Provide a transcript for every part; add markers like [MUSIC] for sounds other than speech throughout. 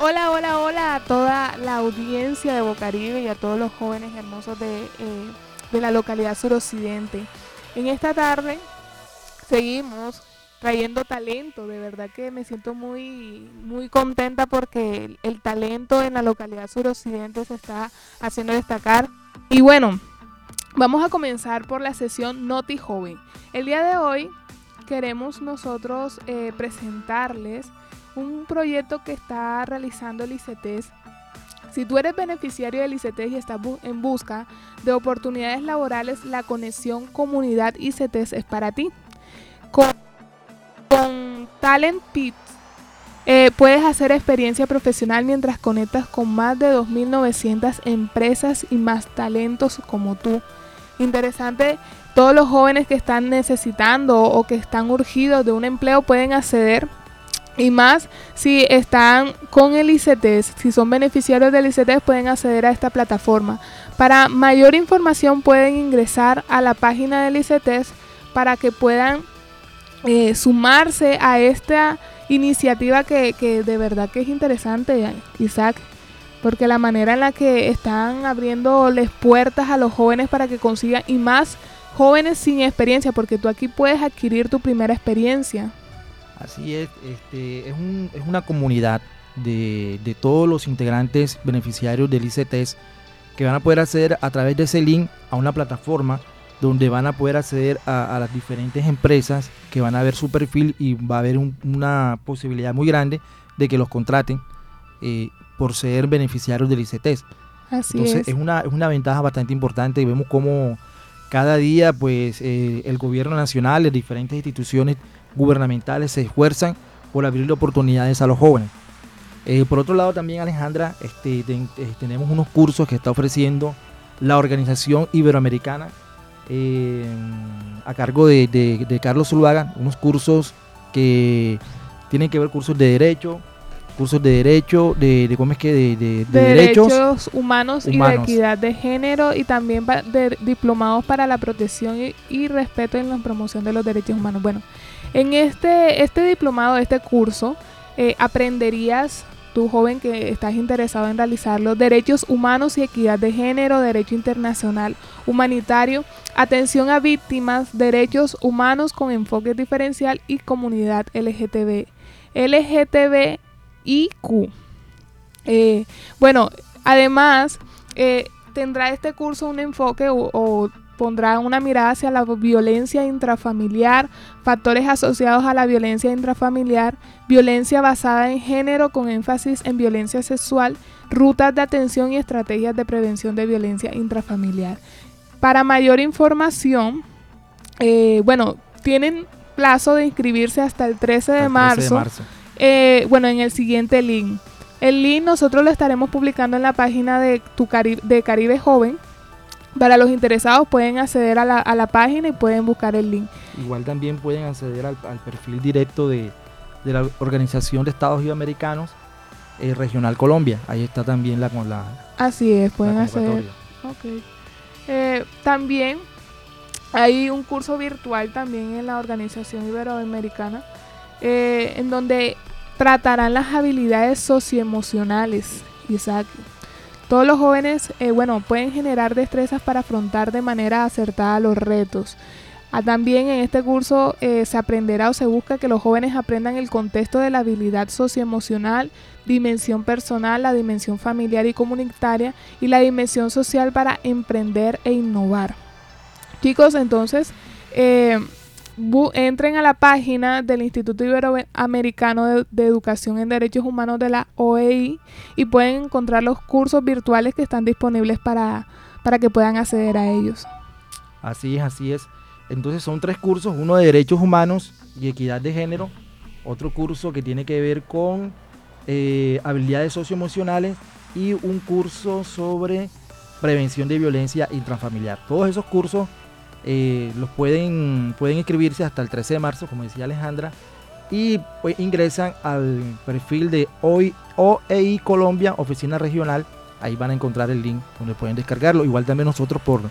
Hola, hola, hola a toda la audiencia de Bocaribe y a todos los jóvenes hermosos de, eh, de la localidad suroccidente. En esta tarde seguimos trayendo talento, de verdad que me siento muy, muy contenta porque el, talento en la localidad suroccidente se está haciendo destacar. Y bueno, vamos a comenzar por la sesión Noti Joven. El día de hoy queremos nosotros eh, presentarles un proyecto que está realizando el ICETES. Si tú eres beneficiario del ICETES y estás en busca de oportunidades laborales, la conexión comunidad ICETES es para ti. Con, con Talent Pit eh, puedes hacer experiencia profesional mientras conectas con más de 2.900 empresas y más talentos como tú. Interesante, todos los jóvenes que están necesitando o que están urgidos de un empleo pueden acceder y más si están con el ICETES, si son beneficiarios del ICETES pueden acceder a esta plataforma. Para mayor información pueden ingresar a la página del ICETES para que puedan eh, sumarse a esta iniciativa que, que de verdad que es interesante, Isaac, porque la manera en la que están abriéndoles puertas a los jóvenes para que consigan, y más jóvenes sin experiencia, porque tú aquí puedes adquirir tu primera experiencia. Así es, este, es, un- es una comunidad de, de todos los integrantes beneficiarios del ICTS que van a poder acceder a través de ese link a una plataforma donde van a poder acceder a, a las diferentes empresas que van a ver su perfil y va a haber un- una posibilidad muy grande de que los contraten eh, por ser beneficiarios del ICTS. Así Entonces es. es una, es una ventaja bastante importante y vemos cómo cada día pues eh, el gobierno nacional, las diferentes instituciones gubernamentales se esfuerzan por abrirle oportunidades a los jóvenes. Eh, por otro lado también Alejandra, este, ten- eh, tenemos unos cursos que está ofreciendo la Organización Iberoamericana eh, a cargo de, de- de Carlos Zuluaga, unos cursos que tienen que ver cursos de derecho, cursos de derecho, de, de ¿cómo es que? De, de- de de derechos derechos humanos, y de equidad de género y también de diplomados para la protección y, y respeto en la promoción de los derechos humanos. Bueno, en este, este diplomado, este curso, eh, aprenderías, tú joven que estás interesado en realizarlo, derechos humanos y equidad de género, derecho internacional humanitario, atención a víctimas, derechos humanos con enfoque diferencial y comunidad LGTB. LGTBIQ. Eh, bueno, además eh, tendrá este curso un enfoque o, o pondrá una mirada hacia la violencia intrafamiliar, factores asociados a la violencia intrafamiliar, violencia basada en género con énfasis en violencia sexual, rutas de atención y estrategias de prevención de violencia intrafamiliar. Para mayor información, eh, bueno, tienen plazo de inscribirse hasta el 13 de al 13 marzo. de marzo. Eh, bueno, en el siguiente link. El link nosotros lo estaremos publicando en la página de, tu Cari- de Caribe Joven. Para los interesados pueden acceder a la, a la página y pueden buscar el link. Igual también pueden acceder al, al perfil directo de, de la Organización de Estados Iberoamericanos eh, Regional Colombia. Ahí está también la, con la, Así es, pueden acceder. Eh, también hay un curso virtual también en la Organización Iberoamericana eh, en donde tratarán las habilidades socioemocionales, Isaac. Todos los jóvenes, eh, bueno, pueden generar destrezas para afrontar de manera acertada los retos. Ah, también en este curso eh, se aprenderá o se busca que los jóvenes aprendan el contexto de la habilidad socioemocional, dimensión personal, la dimensión familiar y comunitaria y la dimensión social para emprender e innovar. Chicos, entonces eh, entren a la página del Instituto Iberoamericano de, Educación en Derechos Humanos de la OEI y pueden encontrar los cursos virtuales que están disponibles para, para que puedan acceder a ellos. Así es, así es. Entonces son tres cursos, uno de Derechos Humanos y Equidad de Género, otro curso que tiene que ver con eh, habilidades socioemocionales y un curso sobre prevención de violencia intrafamiliar. Todos esos cursos eh, los pueden, pueden inscribirse hasta el 13 de marzo, como decía Alejandra, y pues ingresan al perfil de OEI Colombia, Oficina Regional. Ahí van a encontrar el link donde pueden descargarlo. Igual también nosotros por,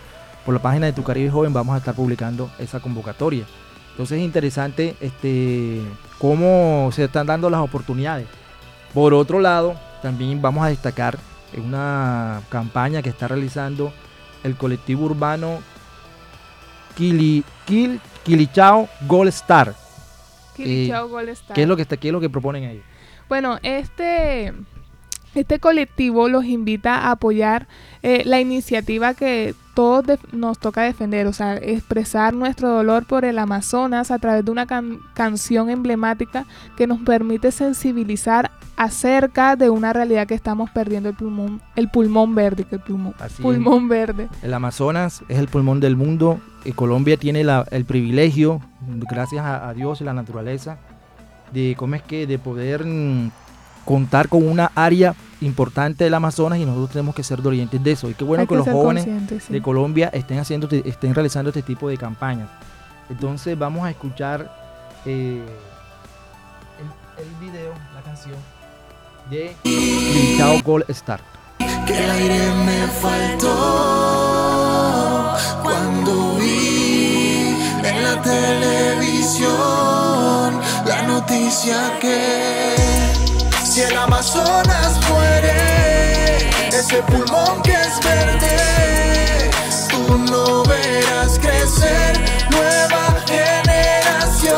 por la página de Tu Caribe Joven vamos a estar publicando esa convocatoria. Entonces es interesante este, cómo se están dando las oportunidades. Por otro lado, también vamos a destacar una campaña que está realizando el colectivo urbano Kili, Kilichao Gold Star. Kilichao Gold Star. ¿Qué es lo que está, qué es lo que proponen ellos? Bueno, este este colectivo los invita a apoyar eh, la iniciativa que todos nos toca defender, o sea, expresar nuestro dolor por el Amazonas a través de una canción emblemática que nos permite sensibilizar acerca de una realidad que estamos perdiendo el pulmón, el pulmón verde, que el pulmón, pulmón verde. El Amazonas es el pulmón del mundo y Colombia tiene el privilegio, gracias a, a Dios y la naturaleza, de cómo es que de poder mm, contar con una área importante del Amazonas y nosotros tenemos que ser dolientes de eso. Y qué bueno que, los jóvenes de Colombia estén haciendo, estén realizando este tipo de campañas. Entonces vamos a escuchar eh, el, video, la canción de Limitado Gold Star. Que el aire me faltó cuando vi en la televisión la noticia que si el Amazonas muere, ese pulmón que es verde, tú no verás crecer nueva generación.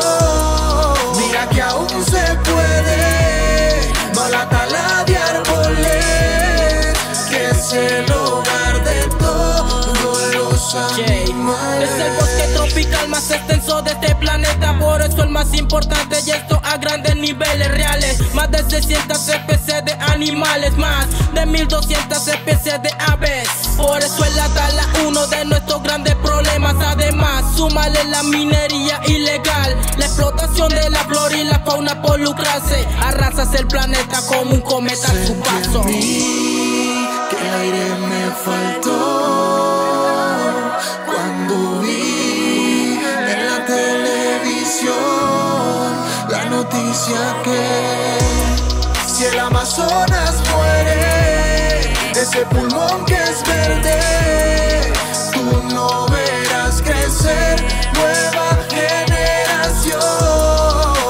Mira que aún se puede, no la tala de árboles, que es el hogar de todos los animales. Es el bosque tropical más extenso de este planeta, por eso el más importante y esto a grandes niveles reales. Más de 600 especies de animales, más de 1200 especies de aves. Por eso es la tala uno de nuestros grandes problemas. Además, súmale la minería ilegal, la explotación de la flora y la fauna por lucrarse. Arrasas el planeta como un cometa a su paso. Que aire me faltó noticia que si el Amazonas muere, ese pulmón que es verde, tú no verás crecer nueva generación.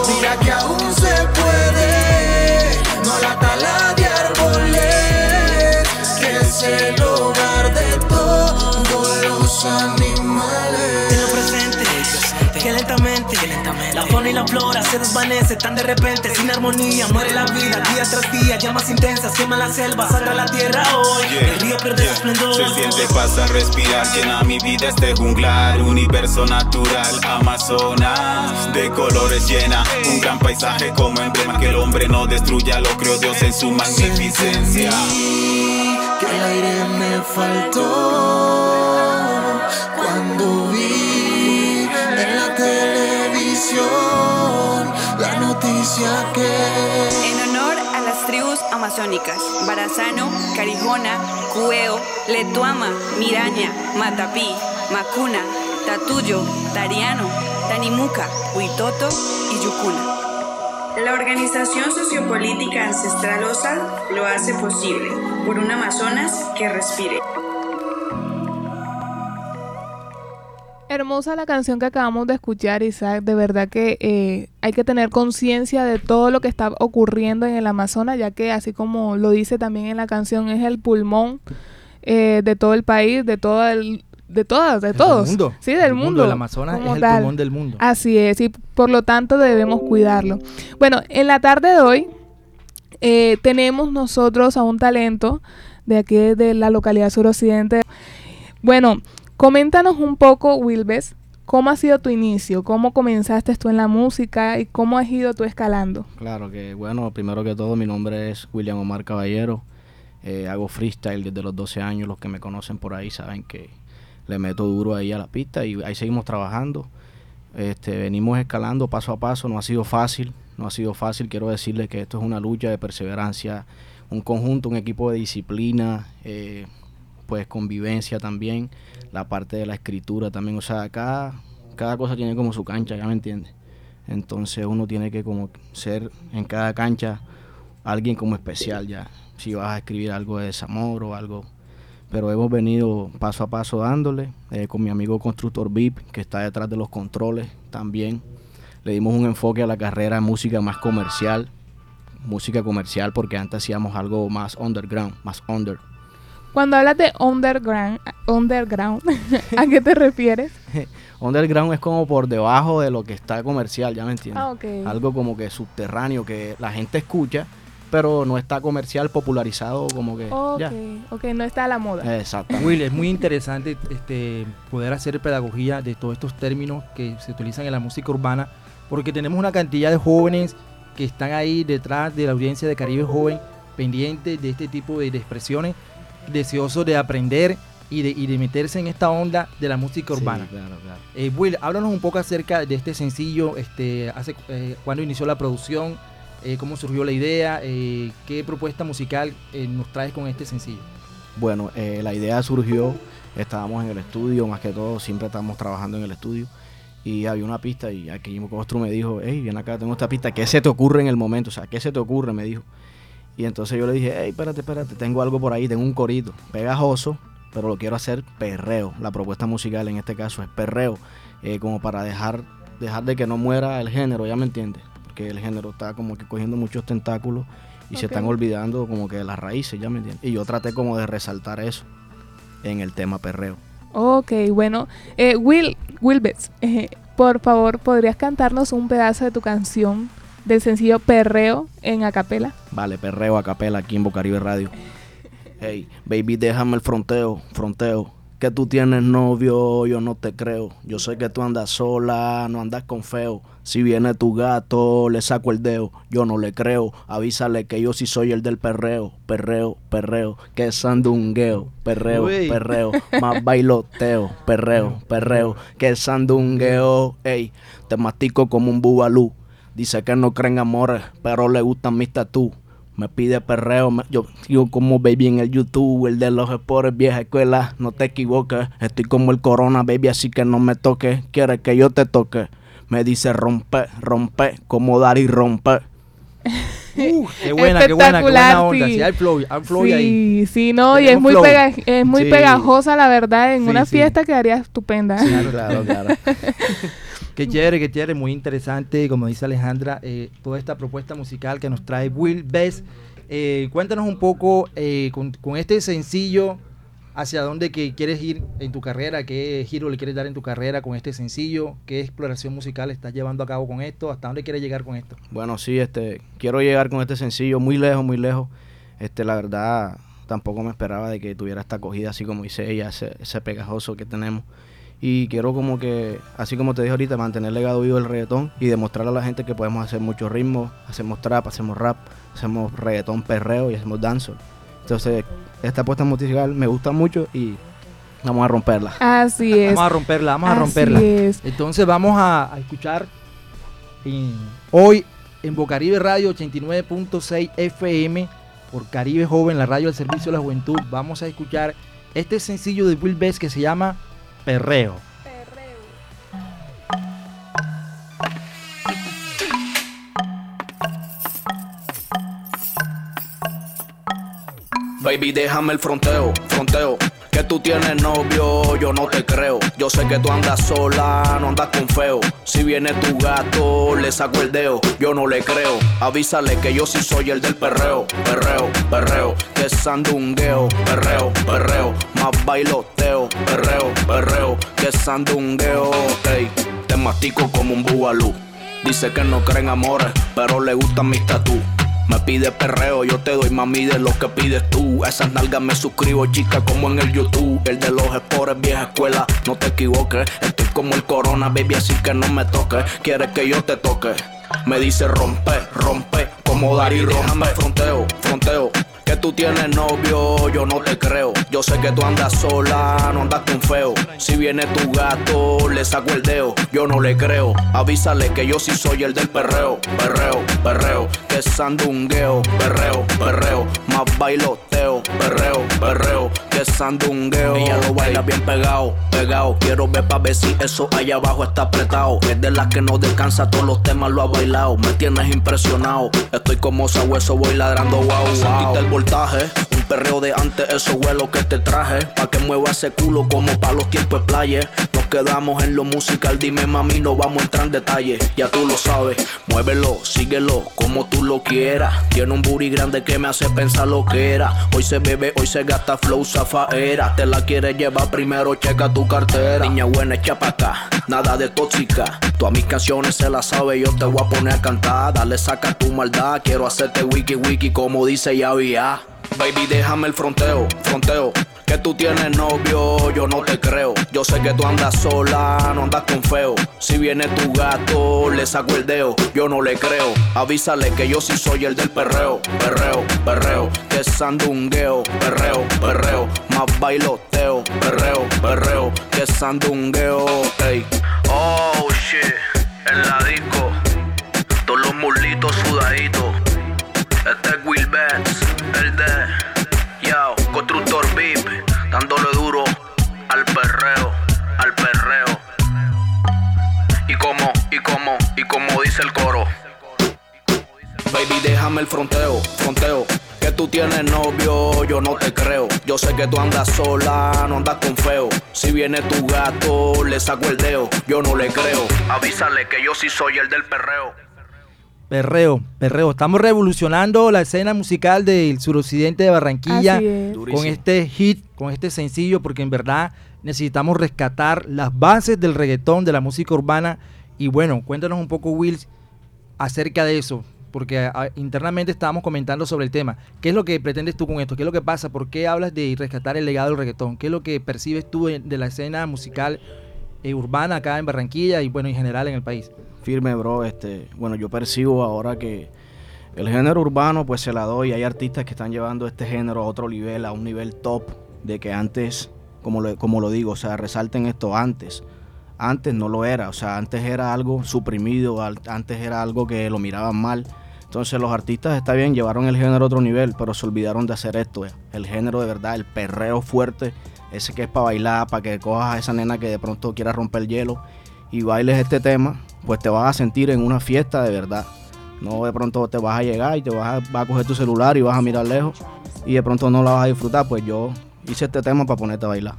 Mira que aún se puede, no la tala de árboles, que es el hogar de todos los animales. La fauna y la flora se desvanece tan de repente, sin armonía, muere la vida día tras día, llamas intensas, quema la selva, sangra la tierra hoy, el río pierde su esplendor. Se siente paz al respirar, llena mi vida este junglar, universo natural, Amazonas, de colores llena, un gran paisaje como emblema que el hombre no destruya, lo creó Dios en su magnificencia. Que el aire me faltó la noticia que... En honor a las tribus amazónicas, Barazano, Carijona, Cueo, Letuama, Miraña, Matapí, Macuna, Tatuyo, Tariano, Tanimuca, Huitoto y Yucuna. La organización sociopolítica ancestral OSA lo hace posible por un Amazonas que respire. Hermosa la canción que acabamos de escuchar, Isaac. De verdad que eh, hay que tener conciencia de todo lo que está ocurriendo en el Amazonas, ya que así como lo dice también en la canción, es el pulmón eh, de todo el país, de todo el, de todas, de todos. Del mundo. Sí, del mundo. El Amazonas es el pulmón del mundo. Así es, y por lo tanto debemos cuidarlo. Bueno, en la tarde de hoy eh, tenemos nosotros a un talento de aquí de la localidad suroccidente. Bueno, Coméntanos un poco, Wilbes, cómo ha sido tu inicio, cómo comenzaste tú en la música y cómo has ido tú escalando. Claro que, bueno, primero que todo, mi nombre es William Omar Caballero. Eh, hago freestyle desde los 12 años. Los que me conocen por ahí saben que le meto duro ahí a la pista y ahí seguimos trabajando. Este, venimos escalando paso a paso, no ha sido fácil, no ha sido fácil. Quiero decirles que esto es una lucha de perseverancia, un conjunto, un equipo de disciplina, eh, pues convivencia también, la parte de la escritura también, o sea, cada, cada cosa tiene como su cancha, ¿ya me entiendes? Entonces uno tiene que como ser en cada cancha alguien como especial ya, si vas a escribir algo de desamor o algo pero hemos venido paso a paso dándole eh, con mi amigo constructor VIP que está detrás de los controles también. Le dimos un enfoque a la carrera de música más comercial, música comercial porque antes hacíamos algo más underground, más under. Cuando hablas de underground, underground [LAUGHS] ¿a qué te refieres? [LAUGHS] underground es como por debajo de lo que está comercial, ¿ya me entiendes? Ah, ok. Algo como que subterráneo que la gente escucha, pero no está comercial popularizado como que Ok, ya. ok, no está a la moda. Exacto. Will, es muy interesante este, poder hacer pedagogía de todos estos términos que se utilizan en la música urbana, porque tenemos una cantidad de jóvenes que están ahí detrás de la audiencia de Caribe Joven, pendientes de este tipo de, de expresiones, deseosos de aprender y de, y de meterse en esta onda de la música Sí, urbana. claro, claro. Eh, Will, háblanos un poco acerca de este sencillo, este, hace, eh, cuándo inició la producción, eh, cómo surgió la idea, qué propuesta musical nos traes con este sencillo. Bueno, la idea surgió, estábamos en el estudio, más que todo, siempre estábamos trabajando en el estudio. Y había una pista y aquí Costro me dijo, hey, ven acá, tengo esta pista, ¿qué se te ocurre en el momento? O sea, ¿qué se te ocurre? Me dijo. Y entonces yo le dije, hey, espérate, espérate, tengo algo por ahí, tengo un corito, pegajoso, pero lo quiero hacer perreo. La propuesta musical en este caso es perreo, eh, como para dejar, dejar de que no muera el género, ¿ya me entiendes? Porque el género está como que cogiendo muchos tentáculos y se están olvidando como que de las raíces, ¿ya me entiendes? Y yo traté como de resaltar eso en el tema perreo. Ok, bueno. Eh, Will, Wilbets, [LAUGHS] eh, por favor, ¿podrías cantarnos un pedazo de tu canción del sencillo Perreo en acapela? Vale, perreo a capela aquí en Bocaribe Radio. Hey, baby, déjame el fronteo, fronteo. Que tú tienes novio, yo no te creo. Yo sé que tú andas sola, no andas con feo. Si viene tu gato, le saco el dedo. Yo no le creo. Avísale que yo sí soy el del perreo, perreo, perreo. Que es sandungueo, perreo, Uy. perreo. Más bailoteo, perreo, perreo. Que es sandungueo. Ey, te mastico como un bubalú. Dice que no creen amores, pero le gustan mis tatú. Me pide perreo, me- yo yo como baby en el YouTube, el de los sports, vieja escuela, no te equivoques. Estoy como el corona, baby, así que no me toques. Quiere que yo te toque. Me dice rompe, rompe, como dar y rompe. [LAUGHS] Uh, qué buena, qué buena, qué buena onda. sí. Sí, hay flow, hay flow ahí. Sí, sí, no, y es muy, pega- es muy Sí. pegajosa, la verdad. En Sí, una sí. fiesta quedaría estupenda. Claro, claro, claro. [LAUGHS] Qué chévere, qué chévere, muy interesante, como dice Alejandra, eh, toda esta propuesta musical que nos trae Will Best. Eh, cuéntanos un poco eh, con, con este sencillo, hacia dónde que quieres ir en tu carrera, qué giro le quieres dar en tu carrera con este sencillo, qué exploración musical estás llevando a cabo con esto, hasta dónde quieres llegar con esto. Bueno, sí, este, quiero llegar con este sencillo muy lejos, muy lejos. Este, la verdad, tampoco me esperaba de que tuviera esta acogida así como dice ella, ese, ese pegajoso que tenemos. Y quiero como que, así como te dije ahorita, mantener el legado vivo del reggaetón y demostrarle a la gente que podemos hacer muchos ritmos, hacemos trap, hacemos rap, hacemos reggaetón perreo y hacemos dancehall. Entonces, esta apuesta musical me gusta mucho y vamos a romperla. Así es. Vamos a romperla, vamos a Así romperla. es. Entonces vamos a, a escuchar en- hoy en Bocaribe Radio 89.6 FM por Caribe Joven, la radio del servicio de la juventud. Vamos a escuchar este sencillo de Will Best que se llama Perreo. Baby, déjame el fronteo, fronteo. Que tú tienes novio, yo no te creo. Yo sé que tú andas sola, no andas con feo. Si viene tu gato, le saco el dedo. Yo no le creo. Avísale que yo sí soy el del perreo, perreo, perreo. Que sandungueo, perreo, perreo. Más bailoteo, perreo, perreo. Que sandungueo, ey. Te mastico como un bubalú. Dice que no creen amores, pero le gustan mis tatú. Me pide perreo, yo te doy mami de lo que pides tú. Esas nalgas me suscribo, chica, como en el YouTube. El de los sports, vieja escuela, no te equivoques. Estoy como el corona, baby, así que no me toques. Quieres que yo te toque. Me dice rompe, rompe, como dar y déjame fronteo, fronteo. Que tú tienes novio, yo no te creo. Yo sé que tú andas sola, no andas con feo. Si viene tu gato, le saco el dedo. Yo no le creo. Avísale que yo sí soy el del perreo, perreo, perreo. que sandungueo, perreo, perreo, más bailoteo, perreo, perreo, que sandungueo. Ella lo baila bien pegado, pegado. Quiero ver pa' ver si eso allá abajo está apretado. Es de las que no descansa, todos los temas lo ha bailado. Me tienes impresionado. Estoy como sabueso, voy ladrando, wow, wow. Un perreo de antes, eso lo que te traje. Pa' que mueva ese culo como pa' los tiempos de playa. Nos quedamos en lo musical, dime mami, no vamos a entrar en detalle. Ya tú lo sabes, muévelo, síguelo, como tú lo quieras. Tiene un booty grande que me hace pensar lo que era. Hoy se bebe, hoy se gasta flow zafaera. Te la quieres llevar primero, checa tu cartera. Niña buena, echa pa' acá, nada de tóxica. Tú a mis canciones se las sabe, yo te voy a poner a cantar. Dale, saca tu maldad, quiero hacerte wiki wiki como dice ya ya. Baby, déjame el fronteo, fronteo. Que tú tienes novio, yo no te creo. Yo sé que tú andas sola, no andas con feo. Si viene tu gato, le saco el dedo, yo no le creo. Avísale que yo sí soy el del perreo, perreo, perreo. Que sandungueo, perreo, perreo. Más bailoteo, perreo, perreo. Que sandungueo, ey. Oh shit, en la disco. Todos los mulitos sudaditos. Este y como dice el coro. Baby, déjame el fronteo, fronteo. Que tú tienes novio, yo no te creo. Yo sé que tú andas sola, no andas con feo. Si viene tu gato, le saco el dedo, yo no le creo. Avísale que yo sí soy el del perreo. Perreo, perreo. Estamos revolucionando la escena musical del suroccidente de Barranquilla es. con este hit, con este sencillo, porque en verdad necesitamos rescatar las bases del reggaetón, de la música urbana. Y bueno, cuéntanos un poco, Will, acerca de eso, porque ah, internamente estábamos comentando sobre el tema. ¿Qué es lo que pretendes tú con esto? ¿Qué es lo que pasa? ¿Por qué hablas de rescatar el legado del reggaetón? ¿Qué es lo que percibes tú de, de la escena musical eh, urbana acá en Barranquilla y bueno, en general en el país? Firme, bro. Este, bueno, yo percibo ahora que el género urbano, pues se la doy. Hay artistas que están llevando este género a otro nivel, a un nivel top, de que antes, como lo, como lo digo, o sea, resalten esto antes. Antes no lo era, o sea, antes era algo suprimido, antes era algo que lo miraban mal. Entonces los artistas, está bien, llevaron el género a otro nivel, pero se olvidaron de hacer esto. El género de verdad, el perreo fuerte, ese que es para bailar, para que cojas a esa nena que de pronto quiera romper el hielo y bailes este tema, pues te vas a sentir en una fiesta de verdad. No de pronto te vas a llegar y te vas a, vas a coger tu celular y vas a mirar lejos y de pronto no la vas a disfrutar. Pues yo hice este tema para ponerte a bailar.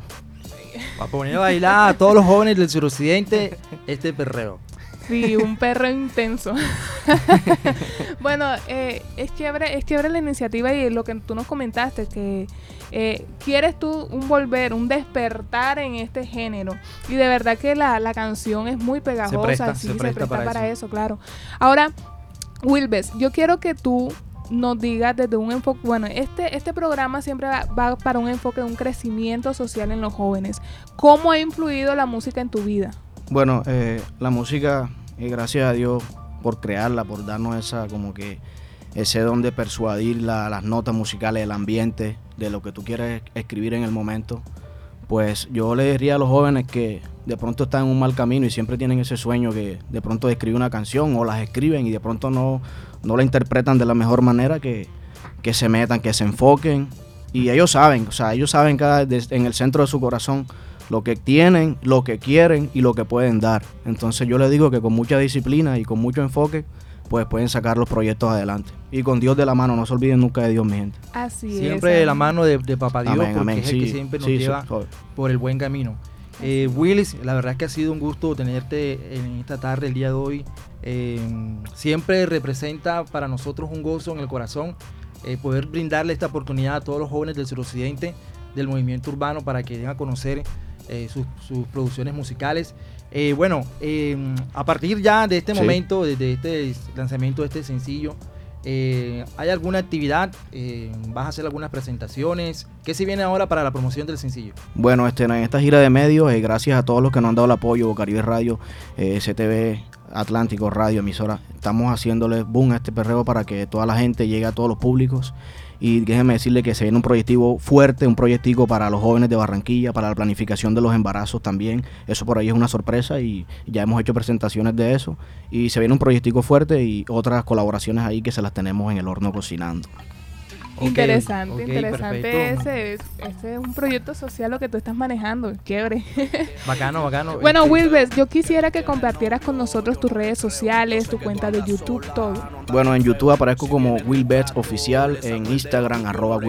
Para poner a bailar a todos los jóvenes del suroccidente este perreo. Sí, un perro intenso. [LAUGHS] bueno, eh, es chévere, es chévere la iniciativa y lo que tú nos comentaste, que eh, quieres tú un volver, un despertar en este género. Y de verdad que la, la canción es muy pegajosa, presta, sí, se presta para para, eso. eso. claro. Ahora, Wilbes, yo quiero que tú nos digas desde un enfoque, bueno, este, este programa siempre va, para un enfoque de un crecimiento social en los jóvenes. ¿Cómo ha influido la música en tu vida? Bueno, eh, la música, eh, gracias a Dios por crearla, por darnos esa como que ese don de persuadir la- las notas musicales, el ambiente, de lo que tú quieres escribir en el momento. Pues yo le diría a los jóvenes que de pronto están en un mal camino y siempre tienen ese sueño que de pronto de escribir una canción o las escriben y de pronto no, no la interpretan de la mejor manera, que, que se metan, que se enfoquen. Y ellos saben, o sea, ellos saben cada, en el centro de su corazón lo que tienen, lo que quieren y lo que pueden dar. Entonces yo les digo que con mucha disciplina y con mucho enfoque, pues pueden sacar los proyectos adelante. Y con Dios de la mano, no se olviden nunca de Dios, mi gente. Así es. Siempre de la mano de, de Papá Dios, Amén, porque amén. es el que siempre nos sí, lleva so- por el buen camino. Eh, Willis, la verdad es que ha sido un gusto tenerte en esta tarde, el día de hoy. Eh, siempre representa para nosotros un gozo en el corazón eh, poder brindarle esta oportunidad a todos los jóvenes del suroccidente del movimiento urbano para que den a conocer eh, sus, sus producciones musicales. Eh, bueno, eh, a partir ya de este Sí. momento, desde este lanzamiento de este sencillo, ¿hay alguna actividad? Eh, ¿Vas a hacer algunas presentaciones? ¿Qué se viene ahora para la promoción del sencillo? Bueno, este, en esta gira de medios, gracias a todos los que nos han dado el apoyo, Caribe Radio, CTV, Atlántico Radio, emisora, estamos haciéndole boom a este perreo para que toda la gente llegue a todos los públicos. Y déjeme decirle que se viene un proyectivo fuerte, un proyectico para los jóvenes de Barranquilla, para la planificación de los embarazos también. Eso por ahí es una sorpresa y ya hemos hecho presentaciones de eso. Y se viene un proyectico fuerte y otras colaboraciones ahí que se las tenemos en el horno cocinando. Interesante, interesante ese, es- ese es un proyecto social lo que tú estás manejando, chévere. [LAUGHS] Bacano, bacano. bueno, Wilbes, yo quisiera que compartieras con nosotros tus redes sociales, tu cuenta de YouTube, todo. Bueno, en YouTube aparezco como Will Betts Oficial, en Instagram arroba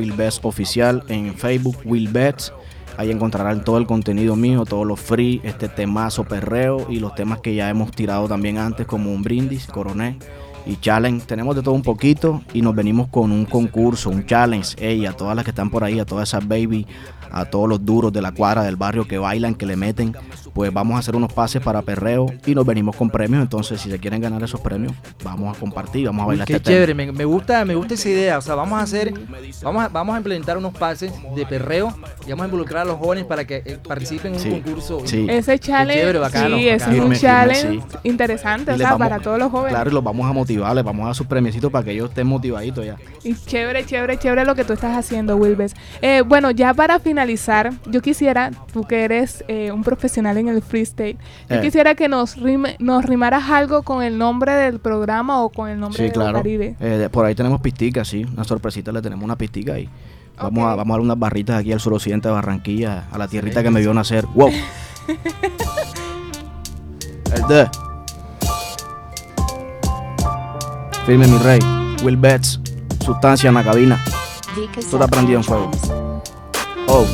Oficial, en Facebook Will Betts. Ahí encontrarán todo el contenido mío, todos los free, este temazo perreo y los temas que ya hemos tirado también antes como un brindis, coroné y challenge. Tenemos de todo un poquito y nos venimos con un concurso, un challenge. Ey, a todas las que están por ahí, a todas esas baby, a todos los duros de la cuadra del barrio que bailan, que le meten, pues vamos a hacer unos pases para perreo y nos venimos con premios. Entonces, si se quieren ganar esos premios, vamos a compartir, vamos a Uy, bailar qué este tema. chévere, me, me gusta, me gusta esa idea. O sea, vamos a hacer, vamos a, vamos a implementar unos pases de perreo y vamos a involucrar a los jóvenes para que eh, participen en un Sí, concurso. sí. Ese challenge, chévere, bacano, sí, ese bacano. es un Firme, firme, challenge sí. interesante, o sea, vamos- para todos los jóvenes. Claro, y los vamos a motivar, les vamos a dar sus premiecitos para que ellos estén motivaditos ya. Y chévere, chévere, chévere lo que tú estás haciendo, Wilbes. Eh, bueno, ya para finalizar, yo quisiera, tú que eres eh, un profesional en el freestyle, yo Eh. quisiera que nos, rime- nos rimaras algo con el nombre del programa o con el nombre Sí, de claro. Caribe. Eh, por ahí tenemos pistica, sí. Una sorpresita, le tenemos una pistica ahí. Vamos, a, vamos a dar unas barritas aquí al suroccidente de Barranquilla, a la tierrita que me vio nacer. ¡Wow! [LAUGHS] El de. Firme mi rey. Will Betts. Sustancia en la cabina. Tú te has prendido en fuego. Oh,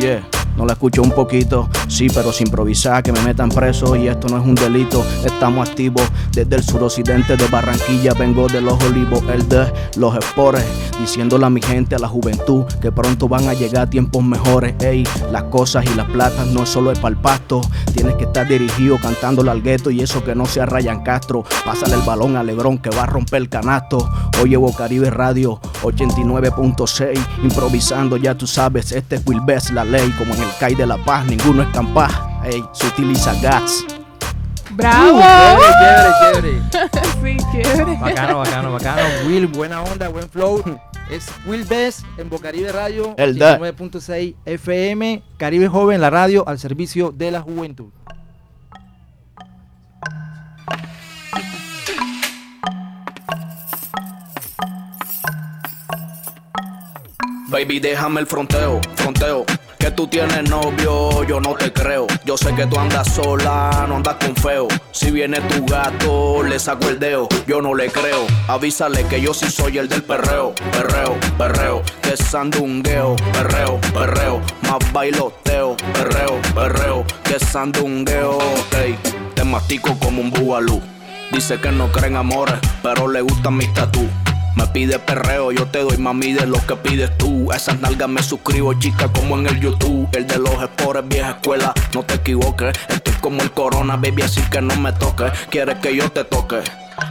yeah. No la escucho un poquito, sí, pero sin improvisar, que me metan preso y esto no es un delito. Estamos activos desde el suroccidente de Barranquilla, vengo de los olivos, el de los espores, diciéndole a mi gente, a la juventud, que pronto van a llegar tiempos mejores. Ey, las cosas y las platas no es solo el pasto, tienes que estar dirigido cantándole al gueto y eso que no sea Ryan Castro. Pásale el balón a Lebrón que va a romper el canasto. Oye, Bocaribe Radio 89.6, improvisando, ya tú sabes, este es Will Best, la ley, como el CAI de La Paz, ninguno es capaz. Ey, se utiliza gas. ¡Bravo! Uh, chévere, chévere, chévere. [LAUGHS] sí, chévere. Bacano, bacano, bacano. Will, buena onda, buen flow. Es Will Best en Bocaribe Radio, El da. 9.6 FM, Caribe Joven, la radio al servicio de la juventud. Baby, déjame el fronteo, fronteo. Que tú tienes novio, yo no te creo. Yo sé que tú andas sola, no andas con feo. Si viene tu gato, le saco el dedo, yo no le creo. Avísale que yo sí soy el del perreo, perreo, perreo. Que sandungueo, perreo, perreo. Más bailoteo, perreo, perreo. Que sandungueo, ey. Te mastico como un bubalú. Dice que no creen amores, pero le gustan mis tatu. Me pide perreo, yo te doy mami de lo que pides tú. A esas nalgas me suscribo, chica, como en el YouTube. El de los espores, vieja escuela, no te equivoques. Estoy como el corona, baby, así que no me toques. Quieres que yo te toque.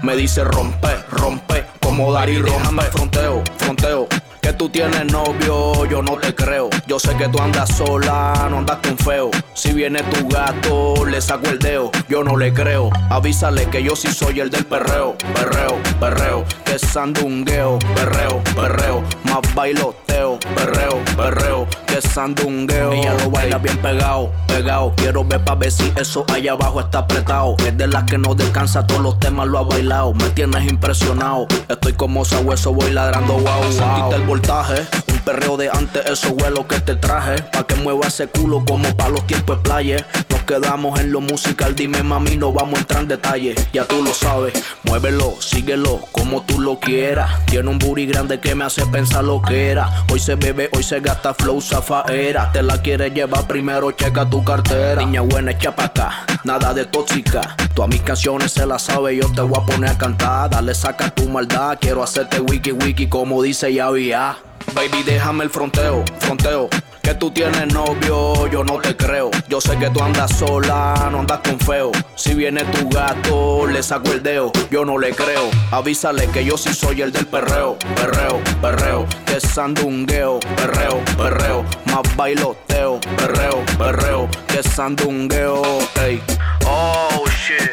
Me dice rompe, rompe, como Dari Déjame fronteo, fronteo. Que tú tienes novio, yo no te creo. Yo sé que tú andas sola, no andas con feo. Si viene tu gato, le saco el dedo, yo no le creo. Avísale que yo sí soy el del perreo, perreo, perreo. Que es sandungueo, perreo, perreo. Más bailoteo, perreo, perreo. Que es sandungueo. Ella lo baila bien pegado, pegado. Quiero ver pa' ver si eso allá abajo está apretado. Es de las que no descansa, todos los temas lo ha bailado. Me tienes impresionado. Estoy como sabueso, voy ladrando, wow, wow. Sentiste el voltaje, un perreo de antes, eso fue lo que te traje. Pa' que mueva ese culo como pa' los tiempos de playa. Nos quedamos en lo musical, dime mami, no vamos a entrar en detalle. Ya tú lo sabes, muévelo, síguelo, como tú lo quieras. Tiene un booty grande que me hace pensar lo que era. Hoy se bebe, hoy se gasta flow zafaera. Te la quieres llevar primero, checa tu cartera. Niña buena, echa pa' acá, nada de tóxica. Todas mis canciones se las sabe, yo te voy a poner a cantar. Dale, saca tu maldad, quiero hacerte wiki wiki como dice ya. Baby, déjame el fronteo, fronteo. Que tú tienes novio, yo no te creo. Yo sé que tú andas sola, no andas con feo. Si viene tu gato, le saco el dedo, yo no le creo. Avísale que yo sí soy el del perreo, perreo, perreo. Que sandungueo, perreo, perreo. Más bailoteo, perreo, perreo. Que sandungueo, ey. Oh shit.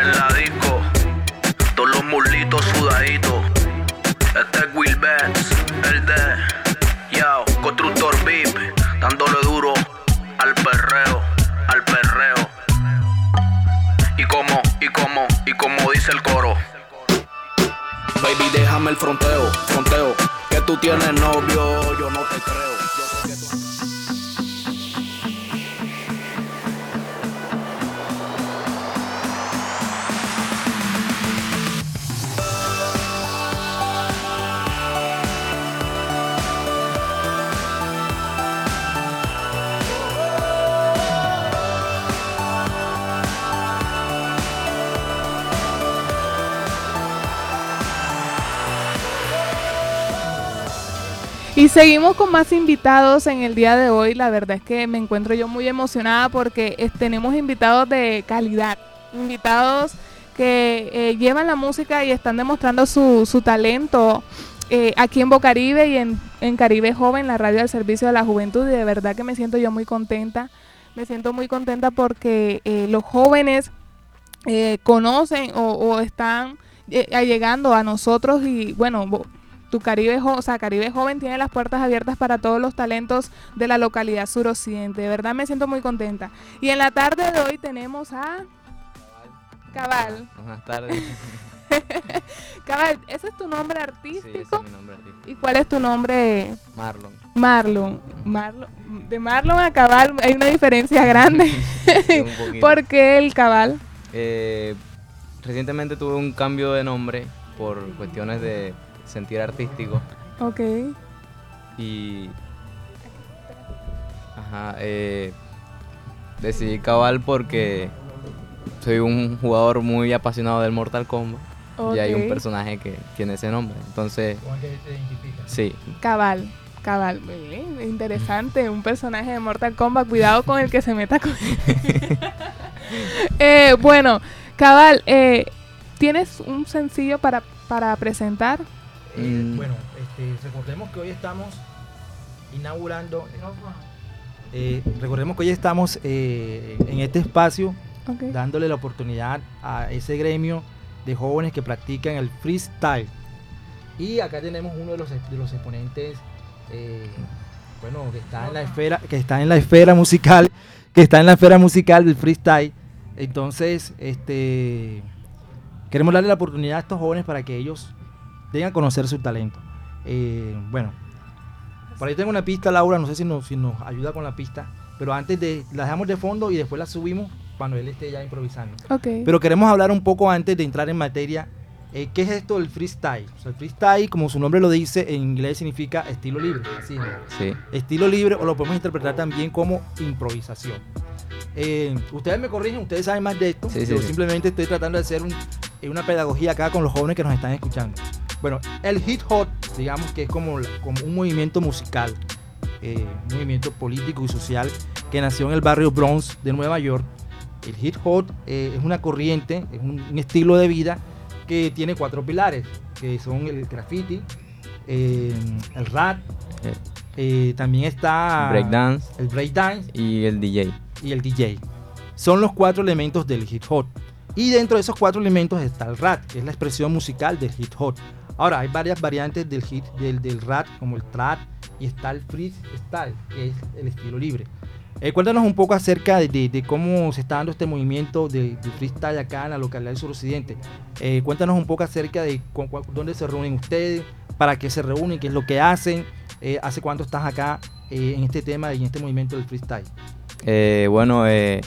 en la disco, todos los mulitos sudaditos. Este es Will Benz, el de Yao, constructor VIP, dándole duro al perreo, al perreo. Y como, y como, y como dice el coro. Baby, déjame el fronteo, fronteo. Que tú tienes novio, yo no te creo. Y seguimos con más invitados en el día de hoy. La verdad es que me encuentro yo muy emocionada porque tenemos invitados de calidad, invitados que eh, llevan la música y están demostrando su, su talento eh, aquí en Bocaribe y en, en Caribe Joven, la radio al servicio de la juventud. Y de verdad que me siento yo muy contenta. Me siento muy contenta porque eh, los jóvenes eh, conocen o, o están llegando a nosotros y bueno, tu Caribe, o sea, Caribe Joven tiene las puertas abiertas para todos los talentos de la localidad suroccidente. De verdad me siento muy contenta. Y en la tarde de hoy tenemos a Cabal. Buenas tardes. [LAUGHS] Cabal, ¿ese es tu nombre Sí, artístico? ese es mi nombre artístico. ¿Y cuál es tu nombre? Marlon. Marlon. Marlon. De Marlon a Cabal hay una diferencia grande. [LAUGHS] Un. ¿Por qué el Cabal? Eh, recientemente tuve un cambio de nombre por cuestiones de sentir artístico Ok. y ajá, eh, decidí cabal porque soy un jugador muy apasionado del Mortal Kombat y hay un personaje que tiene ese nombre. Entonces, sí, Cabal. Cabal, muy bien, interesante, un personaje de Mortal Kombat, cuidado con el que se meta con [LAUGHS] Eh, bueno, Cabal, eh, ¿tienes un sencillo para, para presentar? Eh, Mm. Bueno, este, recordemos que hoy estamos inaugurando. eh, recordemos que hoy estamos eh, en este espacio dándole la oportunidad a ese gremio de jóvenes que practican el freestyle. Y acá tenemos uno de los, de los exponentes, eh, bueno, que está en la esfera, que está en la esfera musical, que está en la esfera musical del freestyle. Entonces, este, queremos darle la oportunidad a estos jóvenes para que ellos den a conocer su talento. Eh, bueno, por ahí tengo una pista, Laura, no sé si nos, si nos ayuda con la pista, pero antes de, la dejamos de fondo y después la subimos cuando él esté ya improvisando. Pero queremos hablar un poco antes de entrar en materia. eh, ¿Qué es esto del freestyle? O sea, el freestyle, como su nombre lo dice, en inglés significa estilo libre. Así es. sí. Estilo libre o lo podemos interpretar también como improvisación. Eh, ustedes me corrigen, ustedes saben más de esto. Sí, sí, yo sí. simplemente estoy tratando de hacer un- una pedagogía acá con los jóvenes que nos están escuchando. Bueno, el hip hop, digamos que es como, como un movimiento musical, eh, un movimiento político y social que nació en el barrio Bronx de Nueva York. El hip hop eh, es una corriente, es un, un estilo de vida que tiene cuatro pilares, que son el graffiti, eh, el rap, Eh, eh, también está breakdance el breakdance y el DJ. y el DJ. Son los cuatro elementos del hip hop. Y dentro de esos cuatro elementos está el rap, que es la expresión musical del hip hop. Ahora, hay varias variantes del, hip, del, del rap, como el trap, y está el freestyle, que es el estilo libre. Eh, cuéntanos un poco acerca de, de- de cómo se está dando este movimiento de, de freestyle acá en la localidad del suroccidente. Eh, cuéntanos un poco acerca de cu- dónde se reúnen ustedes, para qué se reúnen, qué es lo que hacen, eh, hace cuánto estás acá eh, en este tema y en este movimiento del freestyle. Eh, bueno, eh,